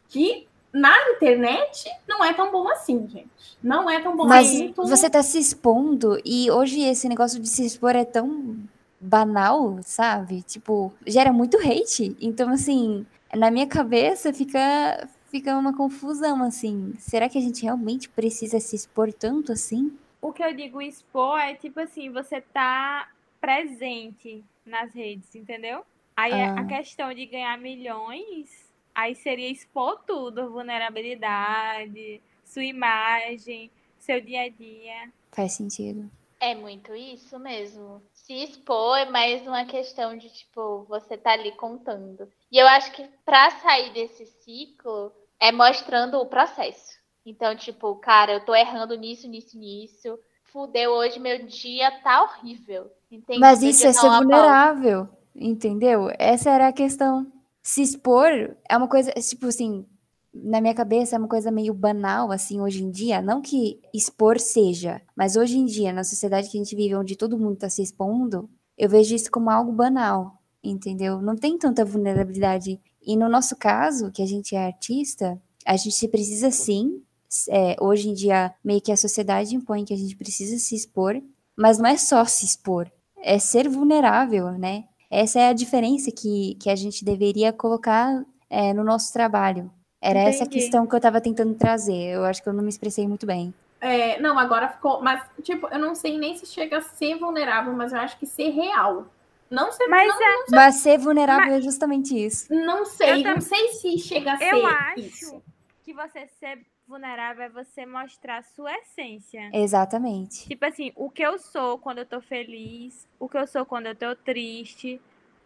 que na internet não é tão bom assim, gente. Não é tão bom Mas assim. Tu... você tá se expondo e hoje esse negócio de se expor é tão banal, sabe? Tipo, gera muito hate. Então, assim, na minha cabeça fica fica uma confusão assim. Será que a gente realmente precisa se expor tanto assim? O que eu digo expor é tipo assim, você tá presente nas redes, entendeu? Aí ah. a questão de ganhar milhões Aí seria expor tudo, vulnerabilidade, sua imagem, seu dia a dia. Faz sentido. É muito isso mesmo. Se expor é mais uma questão de, tipo, você tá ali contando. E eu acho que para sair desse ciclo é mostrando o processo. Então, tipo, cara, eu tô errando nisso, nisso, nisso. Fudeu hoje, meu dia tá horrível. Entende? Mas isso é ser vulnerável, entendeu? Essa era a questão se expor é uma coisa, tipo assim, na minha cabeça é uma coisa meio banal, assim, hoje em dia. Não que expor seja, mas hoje em dia, na sociedade que a gente vive, onde todo mundo está se expondo, eu vejo isso como algo banal, entendeu? Não tem tanta vulnerabilidade. E no nosso caso, que a gente é artista, a gente precisa sim. É, hoje em dia, meio que a sociedade impõe que a gente precisa se expor, mas não é só se expor, é ser vulnerável, né? Essa é a diferença que, que a gente deveria colocar é, no nosso trabalho. Era Entendi. essa questão que eu estava tentando trazer. Eu acho que eu não me expressei muito bem. É, não, agora ficou. Mas, tipo, eu não sei nem se chega a ser vulnerável, mas eu acho que ser real. Não ser, mas, não, é... não ser... mas ser vulnerável mas... é justamente isso. Não sei, eu não sei se chega a ser. Eu acho isso. que você ser vulnerável é você mostrar a sua essência. Exatamente. Tipo assim, o que eu sou quando eu tô feliz, o que eu sou quando eu tô triste,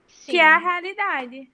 Sim. que é a realidade.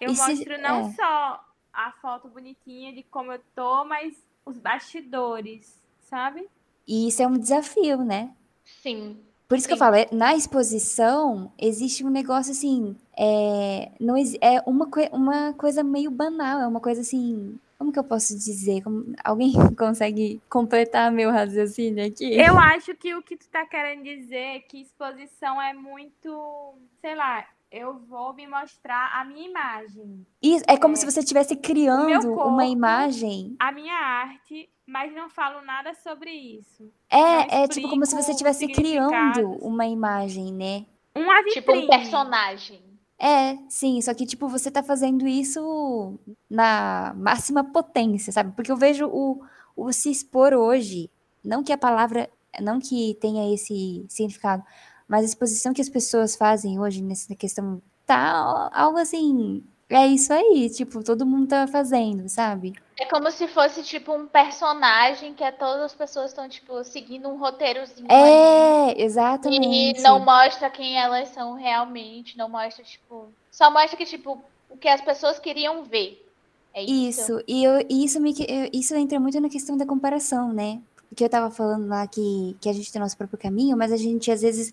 Eu e mostro se... não é. só a foto bonitinha de como eu tô, mas os bastidores, sabe? E isso é um desafio, né? Sim. Por isso Sim. que eu falo, é, na exposição existe um negócio assim, é, não, é uma, uma coisa meio banal, é uma coisa assim, como que eu posso dizer? Como, alguém consegue completar meu raciocínio aqui? Eu acho que o que tu tá querendo dizer é que exposição é muito, sei lá, eu vou me mostrar a minha imagem. Isso, é como é, se você estivesse criando corpo, uma imagem. A minha arte, mas não falo nada sobre isso. É, é tipo como se você estivesse criando uma imagem, né? Uma vitrine. Tipo um personagem. É, sim, só que, tipo, você tá fazendo isso na máxima potência, sabe? Porque eu vejo o, o se expor hoje, não que a palavra, não que tenha esse significado, mas a exposição que as pessoas fazem hoje nessa questão tá algo assim, é isso aí, tipo, todo mundo tá fazendo, sabe? É como se fosse, tipo, um personagem que é, todas as pessoas estão, tipo, seguindo um roteirozinho. É, aí. exatamente. E não mostra quem elas são realmente, não mostra, tipo. Só mostra que, tipo, o que as pessoas queriam ver. É isso. Isso, e, eu, isso, me, isso entra muito na questão da comparação, né? Porque eu tava falando lá que, que a gente tem nosso próprio caminho, mas a gente às vezes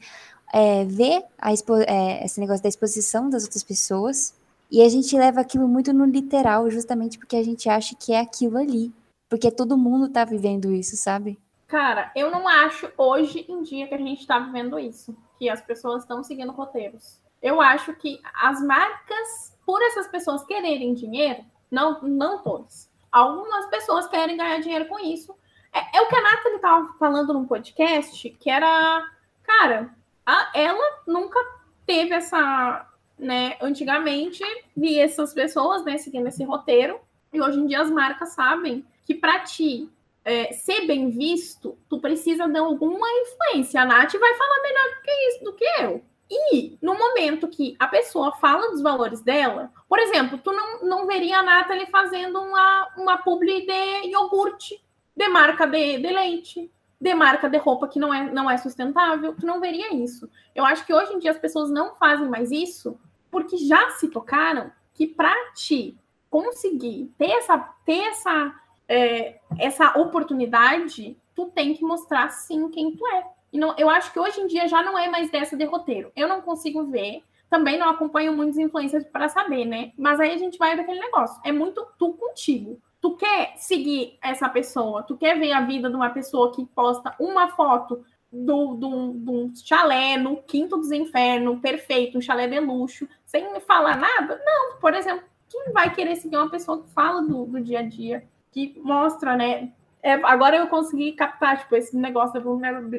é, vê a expo, é, esse negócio da exposição das outras pessoas e a gente leva aquilo muito no literal, justamente porque a gente acha que é aquilo ali. Porque todo mundo tá vivendo isso, sabe? Cara, eu não acho hoje em dia que a gente tá vivendo isso. Que as pessoas estão seguindo roteiros. Eu acho que as marcas, por essas pessoas quererem dinheiro, não, não todas. Algumas pessoas querem ganhar dinheiro com isso. É, é o que a Nathalie tava falando num podcast, que era, cara, a, ela nunca teve essa, né, antigamente via essas pessoas, né, seguindo esse roteiro, e hoje em dia as marcas sabem que para ti é, ser bem visto, tu precisa de alguma influência. A Nath vai falar melhor do que isso, do que eu. E no momento que a pessoa fala dos valores dela, por exemplo, tu não, não veria a Nathalie fazendo uma, uma publi de iogurte, de marca de, de leite, de marca de roupa que não é, não é sustentável. Tu não veria isso. Eu acho que hoje em dia as pessoas não fazem mais isso porque já se tocaram que para ti conseguir ter essa, ter essa, é, essa oportunidade, tu tem que mostrar sim quem tu é. E não, eu acho que hoje em dia já não é mais dessa de roteiro. Eu não consigo ver. Também não acompanho muitos influencers para saber, né? Mas aí a gente vai daquele negócio. É muito tu contigo. Tu quer seguir essa pessoa, tu quer ver a vida de uma pessoa que posta uma foto do, do, do chalé no quinto dos infernos, perfeito, um chalé de luxo, sem falar nada? Não, por exemplo, quem vai querer seguir uma pessoa que fala do, do dia a dia, que mostra, né? É, agora eu consegui captar tipo, esse negócio da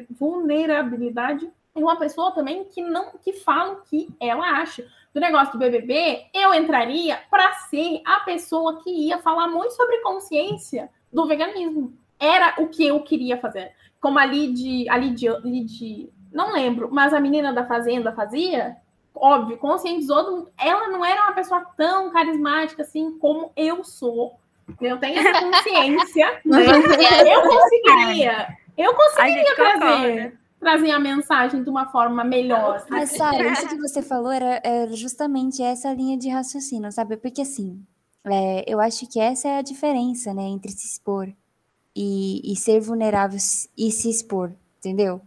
vulnerabilidade e uma pessoa também que não que fala o que ela acha do negócio do BBB. Eu entraria para ser a pessoa que ia falar muito sobre consciência do veganismo. Era o que eu queria fazer. Como a Lid, a não lembro, mas a menina da Fazenda fazia, óbvio, conscientizou. Do, ela não era uma pessoa tão carismática assim como eu sou. Eu tenho essa consciência. né? Eu conseguiria. Eu conseguiria trazer, trazer a mensagem de uma forma melhor. Mas, sabe, isso que você falou era, era justamente essa linha de raciocínio, sabe? Porque, assim, é, eu acho que essa é a diferença, né, entre se expor e, e ser vulnerável e se expor, entendeu?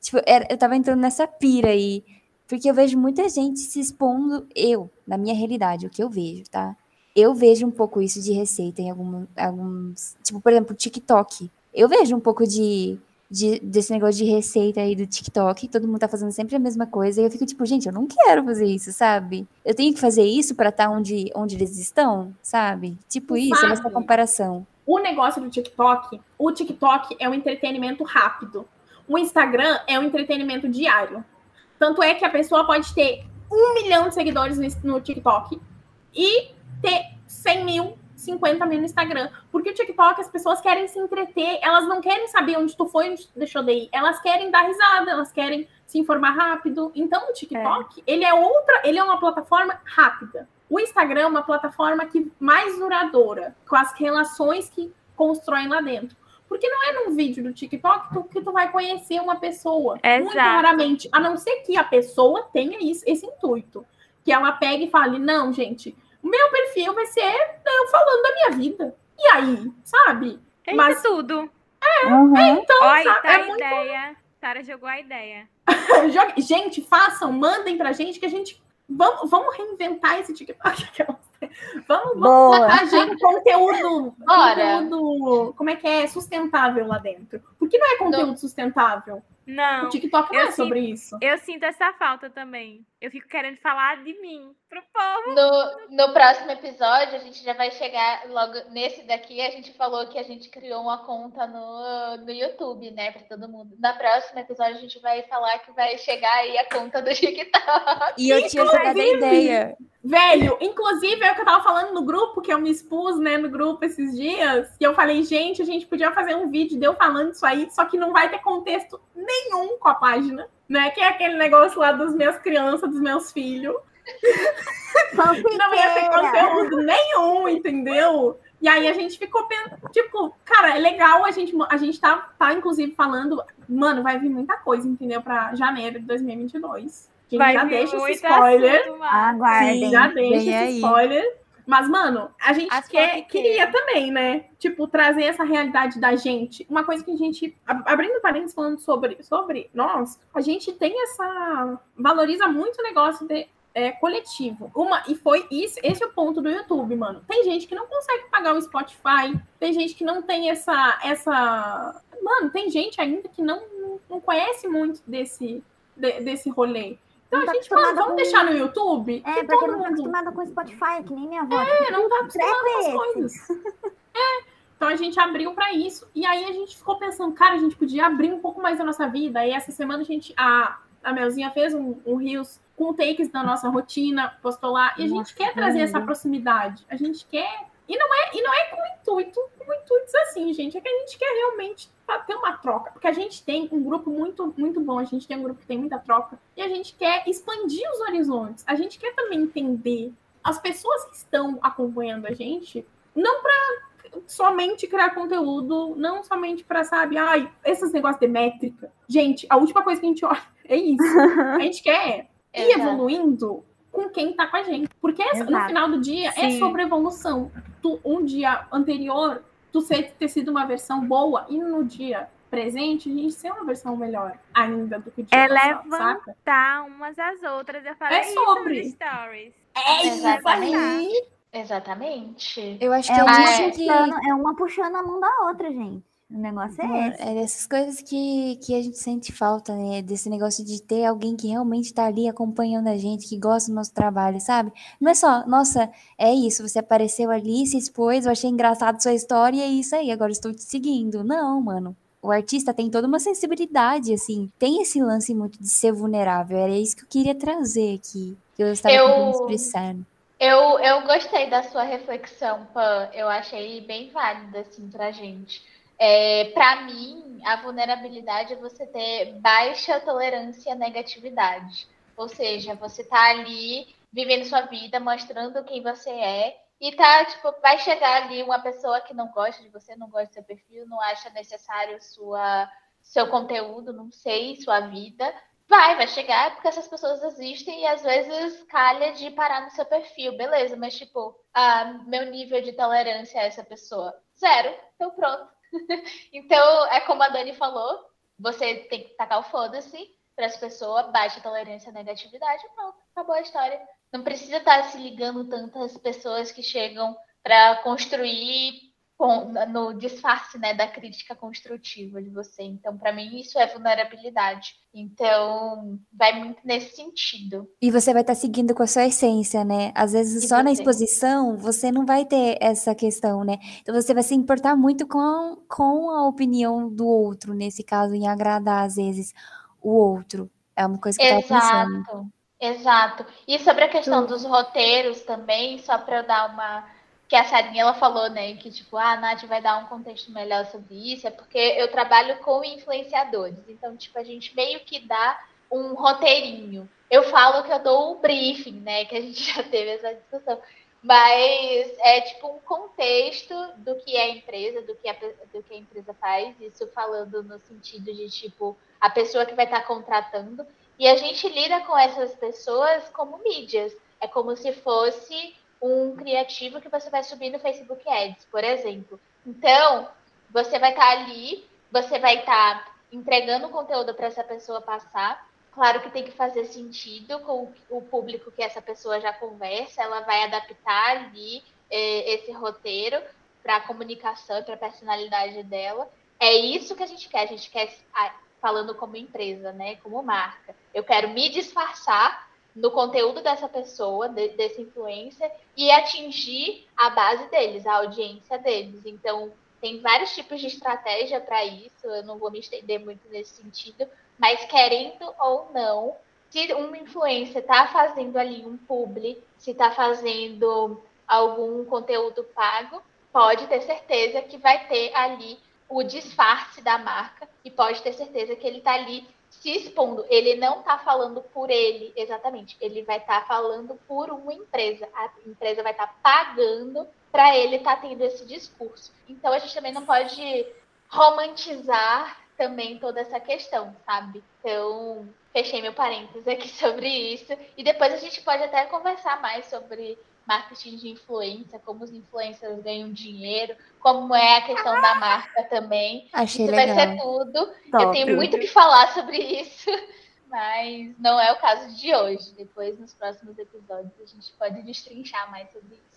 Tipo, era, eu tava entrando nessa pira aí, porque eu vejo muita gente se expondo, eu, na minha realidade, o que eu vejo, tá? Eu vejo um pouco isso de receita em algum, alguns. Tipo, por exemplo, TikTok. Eu vejo um pouco de, de, desse negócio de receita aí do TikTok. Todo mundo tá fazendo sempre a mesma coisa. E eu fico tipo, gente, eu não quero fazer isso, sabe? Eu tenho que fazer isso para estar tá onde, onde eles estão, sabe? Tipo isso, sabe. essa comparação. O negócio do TikTok, o TikTok é um entretenimento rápido. O Instagram é um entretenimento diário. Tanto é que a pessoa pode ter um milhão de seguidores no TikTok e ter 100 mil, 50 mil no Instagram. Porque o TikTok, as pessoas querem se entreter, elas não querem saber onde tu foi, onde tu deixou de ir. Elas querem dar risada, elas querem se informar rápido. Então, o TikTok, é. ele é outra, ele é uma plataforma rápida. O Instagram é uma plataforma que mais duradoura, com as relações que constroem lá dentro. Porque não é num vídeo do TikTok tu, que tu vai conhecer uma pessoa. Exato. Muito raramente. A não ser que a pessoa tenha isso, esse intuito. Que ela pegue e fale, não, gente, o meu perfil vai ser eu falando da minha vida. E aí, sabe? É Mas tudo. É, uhum. é então, Olha, sabe? Tá é a muito... ideia. Sara jogou a ideia. gente, façam, mandem pra gente que a gente. Vamos, vamos reinventar esse TikTok. Vamos, vamos botar gente conteúdo, conteúdo. Como é que é? Sustentável lá dentro. Por que não é conteúdo não. sustentável? Não. O TikTok não é sobre isso. Eu sinto essa falta também. Eu fico querendo falar de mim pro povo. No, no próximo episódio, a gente já vai chegar logo nesse daqui. A gente falou que a gente criou uma conta no, no YouTube, né, para todo mundo. No próximo episódio, a gente vai falar que vai chegar aí a conta do TikTok. E eu tinha dado a ideia. Velho, inclusive é o que eu tava falando no grupo, que eu me expus, né, no grupo esses dias, e eu falei, gente, a gente podia fazer um vídeo de eu falando isso aí, só que não vai ter contexto nenhum com a página, né? Que é aquele negócio lá das minhas crianças, dos meus filhos. não ia ter conteúdo nenhum, entendeu? E aí a gente ficou pensando, tipo, cara, é legal a gente, a gente tá, tá inclusive falando, mano, vai vir muita coisa, entendeu? Para janeiro de 2022. Quem Vai já deixa esse spoiler. Aguardem. Já deixa esse spoiler. Mas, mano, a gente quer, queria também, né? Tipo, trazer essa realidade da gente. Uma coisa que a gente, abrindo parênteses falando sobre, sobre nós, a gente tem essa. valoriza muito o negócio de é, coletivo. Uma, e foi isso, esse é o ponto do YouTube, mano. Tem gente que não consegue pagar o Spotify, tem gente que não tem essa. essa... Mano, tem gente ainda que não, não conhece muito desse, de, desse rolê. Então tá a gente fala, vamos com... deixar no YouTube? É, porque não tá acostumada com Spotify, que nem minha avó. É, não tá acostumada com as coisas. é. Então a gente abriu para isso. E aí a gente ficou pensando, cara, a gente podia abrir um pouco mais a nossa vida. E essa semana a gente. A, a Melzinha fez um, um Rios com takes da nossa rotina, postou lá. E a gente nossa, quer trazer essa proximidade. A gente quer. E não é, e não é com intuito, com intuitos assim, gente. É que a gente quer realmente ter uma troca, porque a gente tem um grupo muito, muito bom, a gente tem um grupo que tem muita troca, e a gente quer expandir os horizontes, a gente quer também entender as pessoas que estão acompanhando a gente, não para somente criar conteúdo, não somente para, sabe, ai, esses negócios de métrica. Gente, a última coisa que a gente olha é isso. A gente quer ir evoluindo com quem tá com a gente. Porque essa, no final do dia é Sim. é sobre evolução. Tu, um dia anterior tu ser, ter sido uma versão boa e no dia presente, a gente ser uma versão melhor ainda do que o dia É passado, saca? levantar umas às outras. Eu falei É sobre. stories. É isso aí! Exatamente. Eu acho É que é, uma, disso que. puxando, é uma puxando a mão da outra, gente. O negócio é Mano, esse. É dessas coisas que, que a gente sente falta, né? Desse negócio de ter alguém que realmente tá ali acompanhando a gente, que gosta do nosso trabalho, sabe? Não é só, nossa, é isso, você apareceu ali, se expôs, eu achei engraçado sua história e é isso aí, agora estou te seguindo. Não, mano. O artista tem toda uma sensibilidade, assim. Tem esse lance muito de ser vulnerável. Era isso que eu queria trazer aqui. Que eu estava Eu- expressar. Eu, eu gostei da sua reflexão, Pan. Eu achei bem válida, assim, pra gente. É, para mim, a vulnerabilidade é você ter baixa tolerância à negatividade. Ou seja, você tá ali vivendo sua vida, mostrando quem você é, e tá, tipo, vai chegar ali uma pessoa que não gosta de você, não gosta do seu perfil, não acha necessário sua, seu conteúdo, não sei, sua vida. Vai, vai chegar, porque essas pessoas existem e às vezes calha de parar no seu perfil, beleza, mas tipo, ah, meu nível de tolerância a essa pessoa, zero, então pronto. então, é como a Dani falou, você tem que tacar o foda-se para as pessoas, baixa tolerância à negatividade, pronto, acabou a história. Não precisa estar se ligando tantas pessoas que chegam para construir com- no disfarce né, da crítica construtiva de você. Então, para mim, isso é vulnerabilidade. Então, vai muito nesse sentido. E você vai estar seguindo com a sua essência, né? Às vezes E só na você? exposição você não vai ter essa questão, né? Então você vai se importar muito com, com a opinião do outro, nesse caso, em agradar às vezes o outro. É uma coisa que eu tava pensando. Exato, exato. E sobre a questão Tudo. dos roteiros também, só para eu dar uma. Que a Sarinha ela falou, né? Que tipo, ah, a Nath vai dar um contexto melhor sobre isso, é porque eu trabalho com influenciadores. Então, tipo, a gente meio que dá um roteirinho. Eu falo que eu dou o briefing, né? Que a gente já teve essa discussão. Mas é tipo um contexto do que é a empresa, do que a, do que a empresa faz, isso falando no sentido de tipo a pessoa que vai estar contratando. E a gente lida com essas pessoas como mídias. É como se fosse um criativo que você vai subir no Facebook Ads, por exemplo. Então, você vai estar ali, você vai estar entregando conteúdo para essa pessoa passar. Claro que tem que fazer sentido com o público que essa pessoa já conversa, ela vai adaptar ali eh, esse roteiro para a comunicação e para a personalidade dela. É isso que a gente quer. A gente quer, falando como empresa, né, como marca. Eu quero me disfarçar no conteúdo dessa pessoa, de, desse influencer, e atingir a base deles, a audiência deles. Então, tem vários tipos de estratégia para isso, eu não vou me estender muito nesse sentido, mas querendo ou não, se um influencer está fazendo ali um publi, se está fazendo algum conteúdo pago, pode ter certeza que vai ter ali o disfarce da marca e pode ter certeza que ele está ali se expondo. Ele não está falando por ele exatamente, ele vai estar tá falando por uma empresa. A empresa vai estar tá pagando para ele estar tá tendo esse discurso. Então a gente também não pode romantizar também toda essa questão, sabe? Então, fechei meu parênteses aqui sobre isso. E depois a gente pode até conversar mais sobre marketing de influência, como os influencers ganham dinheiro, como é a questão da marca também. Achei isso legal. vai ser tudo. Eu Top. tenho muito o que falar sobre isso, mas não é o caso de hoje. Depois, nos próximos episódios, a gente pode destrinchar mais sobre isso.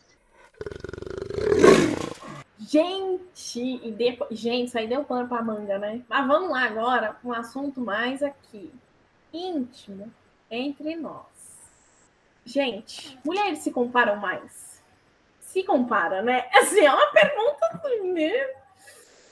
Gente, e depo- gente, isso aí deu pano pra manga, né? Mas vamos lá agora, um assunto mais aqui. Íntimo entre nós. Gente, mulheres se comparam mais? Se compara, né? Assim, é uma pergunta né?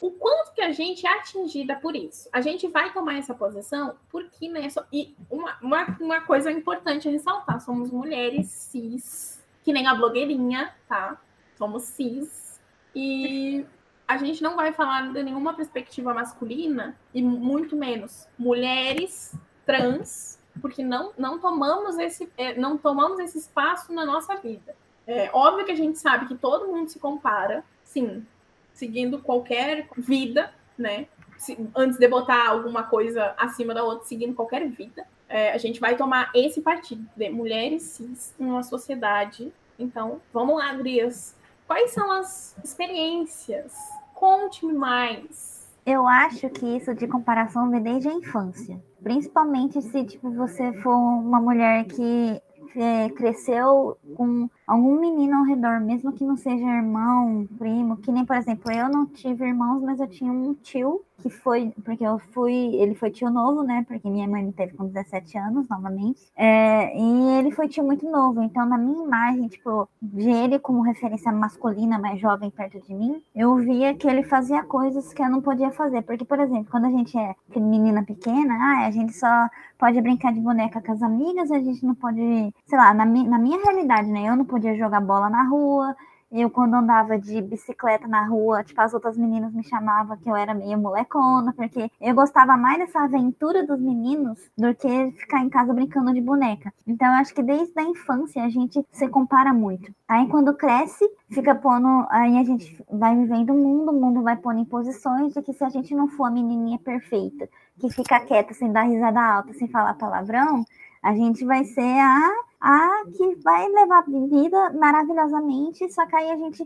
O quanto que a gente é atingida por isso? A gente vai tomar essa posição porque, né? só- E uma, uma, uma coisa importante a ressaltar: somos mulheres cis, que nem a blogueirinha, tá? Somos cis. E a gente não vai falar de nenhuma perspectiva masculina e muito menos mulheres trans, porque não, não tomamos esse é, não tomamos esse espaço na nossa vida. É óbvio que a gente sabe que todo mundo se compara, sim, seguindo qualquer vida, né? Se- antes de botar alguma coisa acima da outra, seguindo qualquer vida, é, a gente vai tomar esse partido de mulheres cis em uma sociedade. Então, vamos lá, Grias. Quais são as experiências? Conte-me mais. Eu acho que isso de comparação vem desde a infância. Principalmente se tipo, você for uma mulher que é, cresceu com algum menino ao redor, mesmo que não seja irmão, primo, que nem, por exemplo, eu não tive irmãos, mas eu tinha um tio que foi, porque eu fui, ele foi tio novo, né? Porque minha mãe me teve com 17 anos, novamente. É, e ele foi tio muito novo, então na minha imagem, tipo, de ele como referência masculina, mais jovem perto de mim, eu via que ele fazia coisas que eu não podia fazer. Porque, por exemplo, quando a gente é menina pequena, ah, a gente só pode brincar de boneca com as amigas, a gente não pode, sei lá, na, mi na minha realidade, né? Eu não podia jogar bola na rua, eu, quando andava de bicicleta na rua, tipo, as outras meninas me chamavam que eu era meio molecona, porque eu gostava mais dessa aventura dos meninos do que ficar em casa brincando de boneca. Então, eu acho que desde a infância a gente se compara muito. Aí, quando cresce, fica pondo. Aí a gente vai vivendo o mundo, o mundo vai pondo em posições de que se a gente não for a menininha perfeita, que fica quieta sem dar risada alta, sem falar palavrão, a gente vai ser a a que vai levar a vida maravilhosamente, só que aí a gente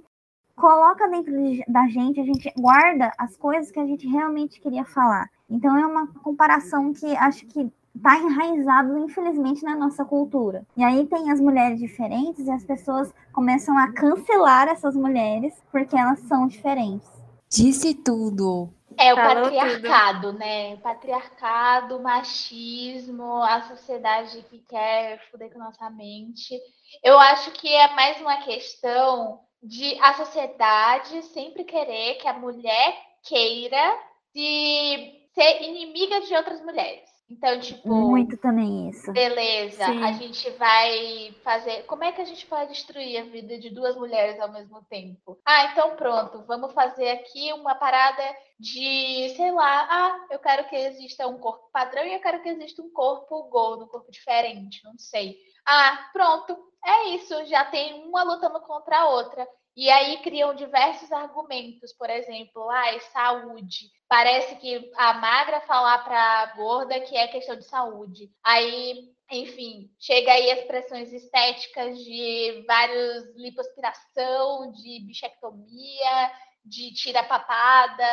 coloca dentro da gente, a gente guarda as coisas que a gente realmente queria falar. Então é uma comparação que acho que está enraizado, infelizmente, na nossa cultura. E aí tem as mulheres diferentes e as pessoas começam a cancelar essas mulheres porque elas são diferentes. Disse tudo. É o Falou patriarcado, tudo. né? Patriarcado, machismo, a sociedade que quer foder com nossa mente. Eu acho que é mais uma questão de a sociedade sempre querer que a mulher queira se ser inimiga de outras mulheres. Então, tipo. Muito também isso. Beleza, Sim. a gente vai fazer. Como é que a gente pode destruir a vida de duas mulheres ao mesmo tempo? Ah, então pronto, vamos fazer aqui uma parada de, sei lá, ah, eu quero que exista um corpo padrão e eu quero que exista um corpo gordo, um corpo diferente, não sei. Ah, pronto, é isso, já tem uma lutando contra a outra. E aí criam diversos argumentos, por exemplo, ai, saúde. Parece que a magra falar para a gorda que é questão de saúde. Aí, enfim, chega aí as pressões estéticas de vários lipoaspiração, de bichectomia, de tira papada,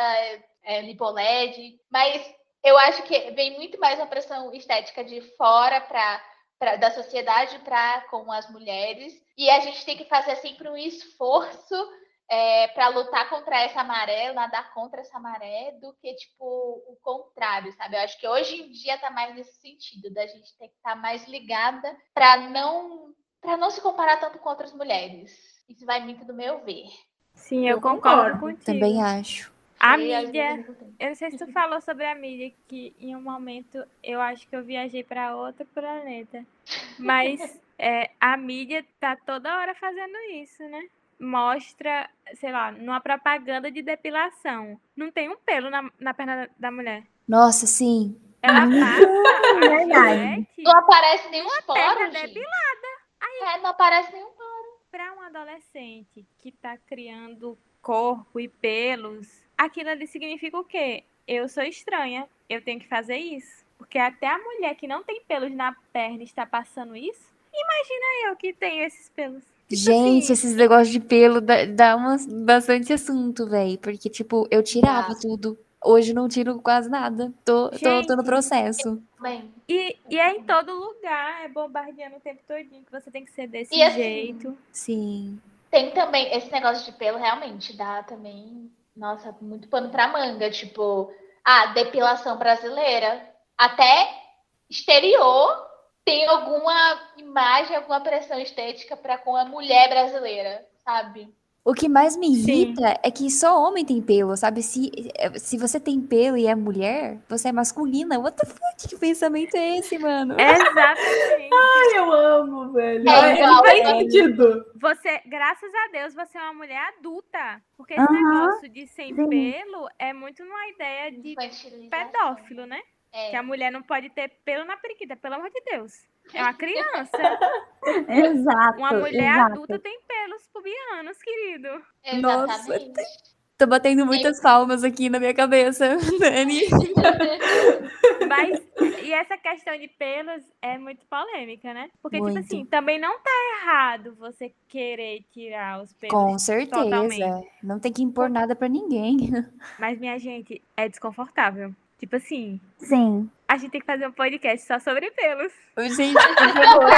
é, lipoled, mas eu acho que vem muito mais uma pressão estética de fora para pra, da sociedade para com as mulheres. E a gente tem que fazer sempre um esforço é, para lutar contra essa maré, nadar contra essa maré, do que tipo o contrário, sabe? Eu acho que hoje em dia está mais nesse sentido, da gente ter que estar tá mais ligada para não para não se comparar tanto com outras mulheres. Isso vai muito do meu ver. Sim, eu, eu concordo, concordo contigo. Também acho. A mídia, eu não sei se tu falou sobre a mídia, que em um momento eu acho que eu viajei para outro planeta. Mas é, a mídia tá toda hora fazendo isso, né? Mostra, sei lá, numa propaganda de depilação. Não tem um pelo na, na perna da mulher. Nossa, sim. Ela passa. Verdade. Não aparece nenhum gente. depilada. Aí, é, não aparece nenhum poro. Para um adolescente que tá criando corpo e pelos aquilo ali significa o quê? Eu sou estranha, eu tenho que fazer isso. Porque até a mulher que não tem pelos na perna está passando isso. Imagina eu que tenho esses pelos. Tipo Gente, assim, esses negócios de pelo dá, dá uma, bastante assunto, velho. Porque, tipo, eu tirava ah. tudo. Hoje não tiro quase nada. Tô, tô, tô, no processo. Bem. E, e é em todo lugar, é bombardeando o tempo todinho que você tem que ser desse e jeito. Assim, Sim. Tem também, esse negócio de pelo realmente dá também nossa, muito pano pra manga. Tipo, a depilação brasileira. Até exterior tem alguma imagem, alguma pressão estética para com a mulher brasileira, sabe? O que mais me irrita Sim. é que só homem tem pelo, sabe? Se, se você tem pelo e é mulher, você é masculina. What the fuck? Que pensamento é esse, mano? Exatamente. Ai, eu amo, velho. É, igual, faz é. sentido. Você, graças a Deus, você é uma mulher adulta. Porque esse uh -huh. negócio de sem Sim. pelo é muito uma ideia de pedófilo, né? É. Que a mulher não pode ter pelo na periquita, pelo amor de Deus. É uma criança. exato. Uma mulher exato. adulta tem pelos pubianos, querido. Exatamente. Nossa. Tô batendo muitas palmas aqui na minha cabeça, Dani. Mas, e essa questão de pelos é muito polêmica, né? Porque, Muito. tipo assim, também não tá errado você querer tirar os pelos. Com certeza. Totalmente. Não tem que impor nada pra ninguém. Mas, minha gente, é desconfortável. Tipo assim, Sim. a gente tem que fazer um podcast só sobre pelos. Gente, por favor.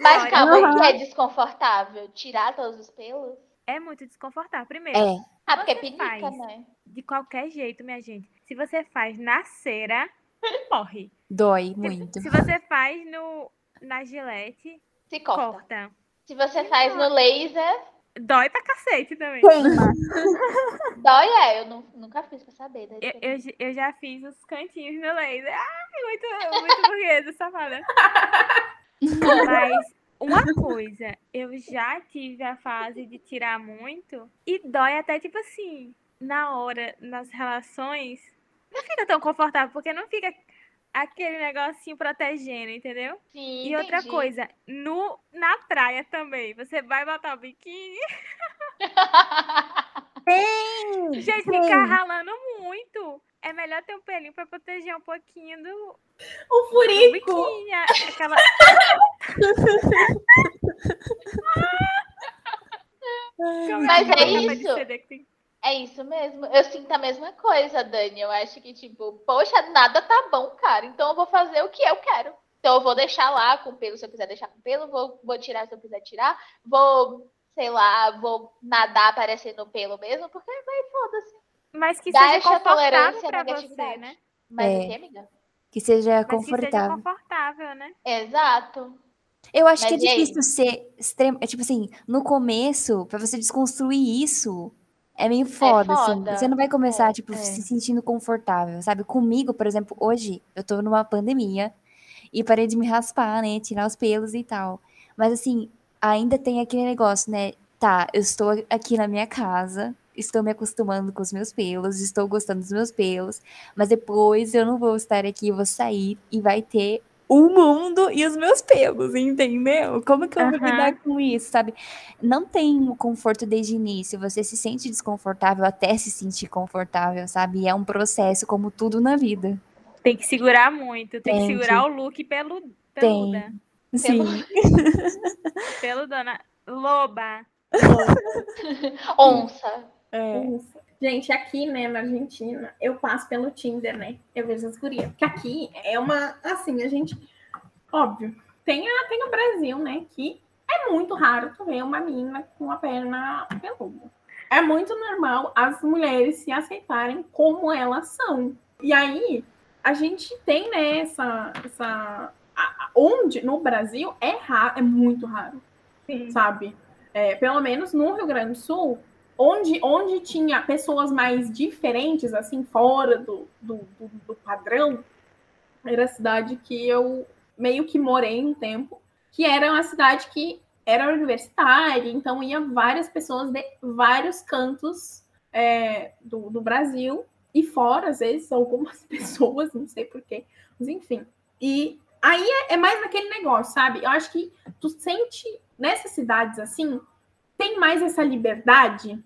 Mas calma, Uhum. é desconfortável? Tirar todos os pelos? É muito desconfortável. Primeiro, É, Ah, porque Você pinica, faz. né? de qualquer jeito, minha gente. Se você faz na cera, morre. dói Se- muito. Se você faz no, na gilete, Se corta. corta. Se você faz no laser, Dói pra cacete também. Queima. dói é. Eu nu- nunca fiz pra saber. da Eu, eu, diferença. j- eu já fiz os cantinhos no laser. Ai, muito, muito burguesa, safada. Mas uma coisa, eu já tive a fase de tirar muito e dói até tipo assim, na hora, nas relações, não fica tão confortável, porque não fica aquele negocinho protegendo, entendeu? Sim, E outra entendi. coisa, no, na praia também, você vai botar o biquíni, Sim. gente, sim. fica ralando muito. É melhor ter um pelinho pra proteger um pouquinho do, O do furico. biquíni. a- Aquela... Mas é isso. É isso mesmo. Eu sinto a mesma coisa, Dani. Eu acho que, tipo, poxa, nada tá bom, cara. Então eu vou fazer o que eu quero. Então eu vou deixar lá com pelo se eu quiser deixar com pelo, vou, vou tirar se eu quiser tirar, vou, sei lá, vou nadar aparecendo pelo mesmo, porque vai, foda-se. Mas que Dá seja essa confortável pra você, né? Mas É. o que, amiga? Que seja Mas que seja confortável. confortável, né? Exato. Eu acho que é Mas e aí? difícil ser extremo. É tipo assim, no começo, pra você desconstruir isso, é meio foda, assim. foda. Você não vai começar, É, tipo, é. se sentindo confortável, sabe? Comigo, por exemplo, hoje, eu tô numa pandemia e parei de me raspar, né? Tirar os pelos e tal. Mas assim, ainda tem aquele negócio, né? Tá, eu estou aqui na minha casa, estou me acostumando com os meus pelos, estou gostando dos meus pelos, mas depois eu não vou estar aqui, eu vou sair e vai ter o mundo e os meus pelos, entendeu? Como que eu vou Aham. lidar com isso, sabe? Não tem o conforto desde o início, você se sente desconfortável até se sentir confortável, sabe? E é um processo como tudo na vida. Tem que segurar muito. Tem, Tem que segurar o look Tem. peluda. Sim. Peludona. Loba. Onça. É. Isso. Gente, aqui, né, na Argentina, eu passo pelo Tinder, né? Eu vejo as gurias. Porque aqui é uma, assim, a gente, óbvio, tem, a, tem o Brasil, né, que é muito raro tu ver uma menina com a perna peluda. É muito normal as mulheres se aceitarem como elas são. E aí, a gente tem, né, essa, essa a- onde, no Brasil, é raro, é muito raro sabe? É, pelo menos no Rio Grande do Sul, onde, onde tinha pessoas mais diferentes, assim, fora do, do, do- do padrão, era a cidade que eu meio que morei um tempo, que era uma cidade que era universitária, então ia várias pessoas de vários cantos é, do, do Brasil e fora, às vezes, algumas pessoas, não sei porquê, mas enfim. E aí é, é mais naquele negócio, sabe? Eu acho que tu sente nessas cidades assim, tem mais essa liberdade,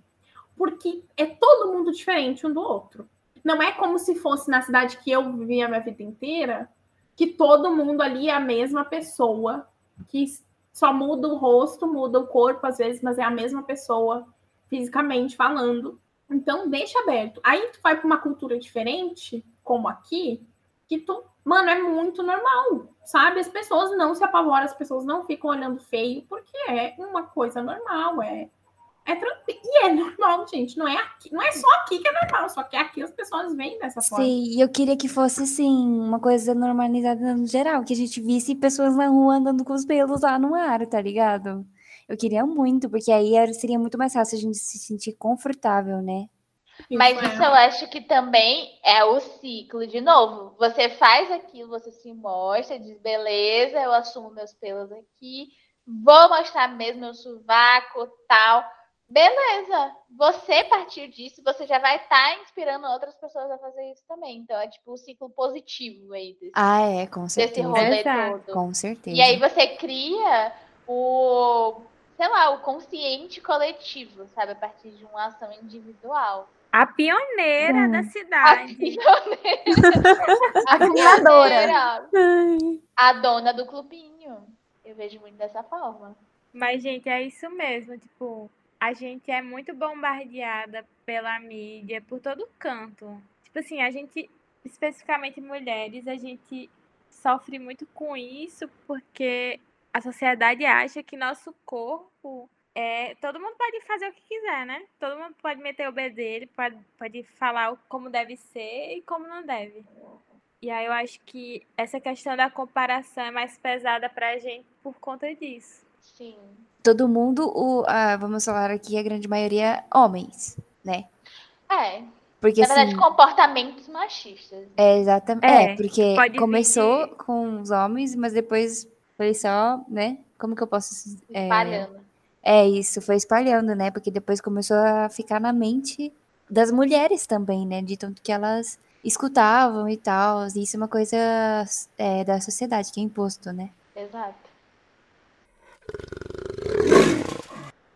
porque é todo mundo diferente um do outro. Não é como se fosse na cidade que eu vivi a minha vida inteira, que todo mundo ali é a mesma pessoa, que só muda o rosto, muda o corpo às vezes, mas é a mesma pessoa fisicamente falando. Então deixa aberto. Aí tu vai para uma cultura diferente, como aqui, que tu, mano, é muito normal, sabe? As pessoas não se apavoram, as pessoas não ficam olhando feio, porque é uma coisa normal, é é tranquilo. E é normal, gente. Não é aqui, não é só aqui que é normal, só que aqui as pessoas veem dessa forma. Sim, e eu queria que fosse assim, uma coisa normalizada no geral, que a gente visse pessoas na rua andando com os pelos lá no ar, tá ligado? Eu queria muito, porque aí seria muito mais fácil a gente se sentir confortável, né? Mas isso eu acho que também é o ciclo de novo. Você faz aquilo, você se mostra, diz, beleza, eu assumo meus pelos aqui, vou mostrar mesmo meu sovaco, tal. Beleza. Você, a partir disso, você já vai estar inspirando outras pessoas a fazer isso também. Então, é tipo o ciclo positivo aí desse, Ah, é, com desse certeza. rolê Exato. todo. Com certeza. E aí você cria o, sei lá, o consciente coletivo, sabe? A partir de uma ação individual. A pioneira Hum. da A cidade. pioneira. A fundadora. pioneira. A dona do clubinho. Eu vejo muito dessa forma. Mas, gente, é isso mesmo. Tipo, a gente é muito bombardeada pela mídia, por todo canto. Tipo assim, a gente, especificamente mulheres, a gente sofre muito com isso porque a sociedade acha que nosso corpo é. Todo mundo pode fazer o que quiser, né? Todo mundo pode meter o B dele, pode, pode falar como deve ser e como não deve. E aí eu acho que essa questão da comparação é mais pesada pra gente por conta disso. Sim. Todo mundo, o, ah, vamos falar aqui, a grande maioria homens, né? É. Porque Na verdade, assim, comportamentos machistas. é exatamente, É, é, porque começou dividir. com os homens, mas depois foi só, né? Como que eu posso é, Espalhando. É isso, foi espalhando, né? Porque depois começou a ficar na mente das mulheres também, né? De tanto que elas escutavam e tal. E isso é uma coisa é, da sociedade, que é imposto, né? Exato.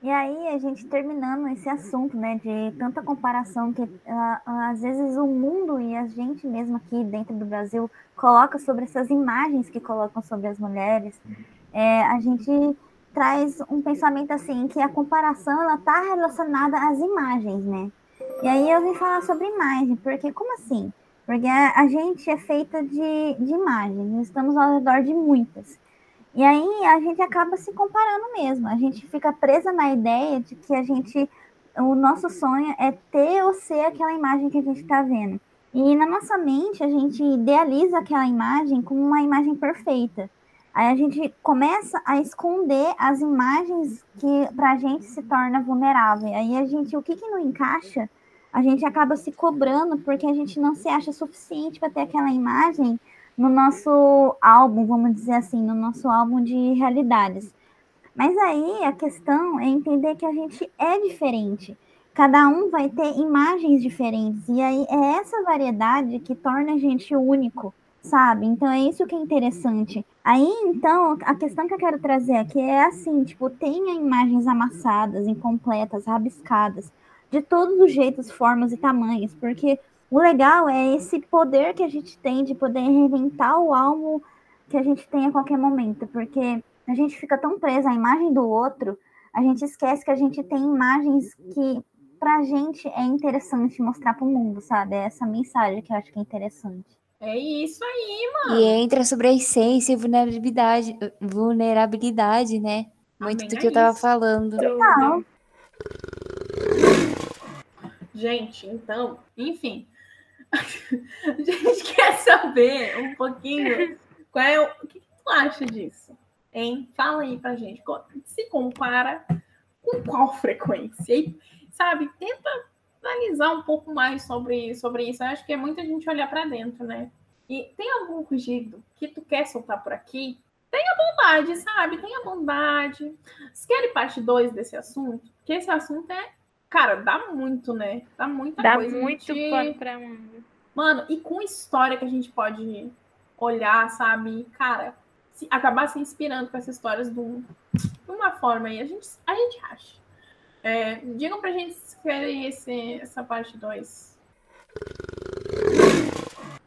E aí, a gente terminando esse assunto, né, de tanta comparação que ah, ah, às vezes o mundo e a gente mesmo aqui dentro do Brasil coloca sobre essas imagens que colocam sobre as mulheres, é, a gente traz um pensamento assim que a comparação ela tá relacionada às imagens, né? E aí eu vim falar sobre imagem, porque como assim? Porque a, gente é feita de, de imagens, estamos ao redor de muitas. E aí a gente acaba se comparando mesmo. A gente fica presa na ideia de que a gente, o nosso sonho é ter ou ser aquela imagem que a gente está vendo. E na nossa mente a gente idealiza aquela imagem como uma imagem perfeita. Aí a gente começa a esconder as imagens que pra gente se torna vulnerável. Aí a gente, o que que não encaixa, a gente acaba se cobrando porque a gente não se acha suficiente para ter aquela imagem no nosso álbum, vamos dizer assim, no nosso álbum de realidades. Mas aí a questão é entender que a gente é diferente. Cada um vai ter imagens diferentes. E aí é essa variedade que torna a gente único, sabe? Então é isso que é interessante. Aí, então, a questão que eu quero trazer aqui é assim, tipo, tenha imagens amassadas, incompletas, rabiscadas, de todos os jeitos, formas e tamanhos, porque o legal é esse poder que a gente tem de poder reinventar o álbum que a gente tem a qualquer momento, porque a gente fica tão presa à imagem do outro, a gente esquece que a gente tem imagens que pra gente é interessante mostrar pro mundo, sabe? É essa mensagem que eu acho que é interessante. É isso aí. E entra sobre a essência e vulnerabilidade, vulnerabilidade, né? Muito Amém, do é que eu tava isso. falando. Não, Gente, então, enfim. A gente quer saber um pouquinho qual é o, o que tu acha disso, hein? Fala aí pra gente. Se compara com qual frequência? E, sabe, tenta analisar um pouco mais sobre, sobre isso. Eu acho que é muita gente olhar pra dentro, né? E tem algum rugido que tu quer soltar por aqui? Tenha bondade, sabe? Tenha bondade. Vocês querem parte 2 desse assunto? Porque esse assunto é Cara, dá muito, né? Dá muita Dá coisa. muito de- pano pra manga. Mano, e com história que a gente pode olhar, sabe? Cara, se, acabar se inspirando com essas histórias de, de uma forma aí, a gente, a gente acha. É, digam pra gente se querem esse, essa parte 2.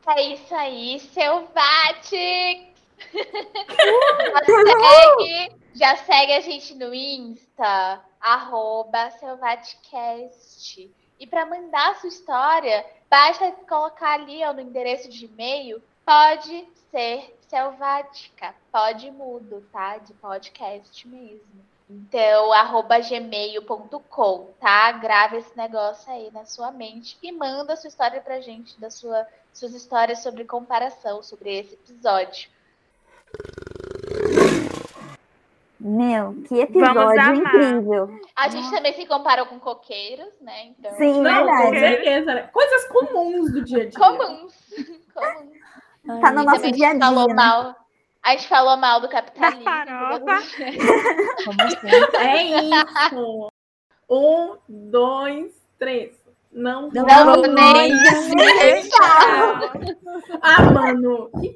É isso aí, Selvatics! já, segue, já segue a gente no Insta, arroba Selvaticast. E para mandar a sua história, basta colocar ali ó, no endereço de e-mail, pode ser selvática, pode mudo, tá? De podcast mesmo. Então, arroba gmail.com, tá? Grava esse negócio aí na sua mente e manda a sua história pra gente, da sua, suas histórias sobre comparação, sobre esse episódio. meu, que episódio incrível. A gente também se comparou com coqueiros, né? Então, Sim, Não, com verdade. certeza, né? Coisas comuns do dia a dia. comuns. comuns. Tá no E nosso dia a a gente falou dia. né? mal. A gente falou mal do capitalismo. farofa. Como sempre. É isso. Um, dois, três. Não, Não Não nem Tchau. Ah, mano. que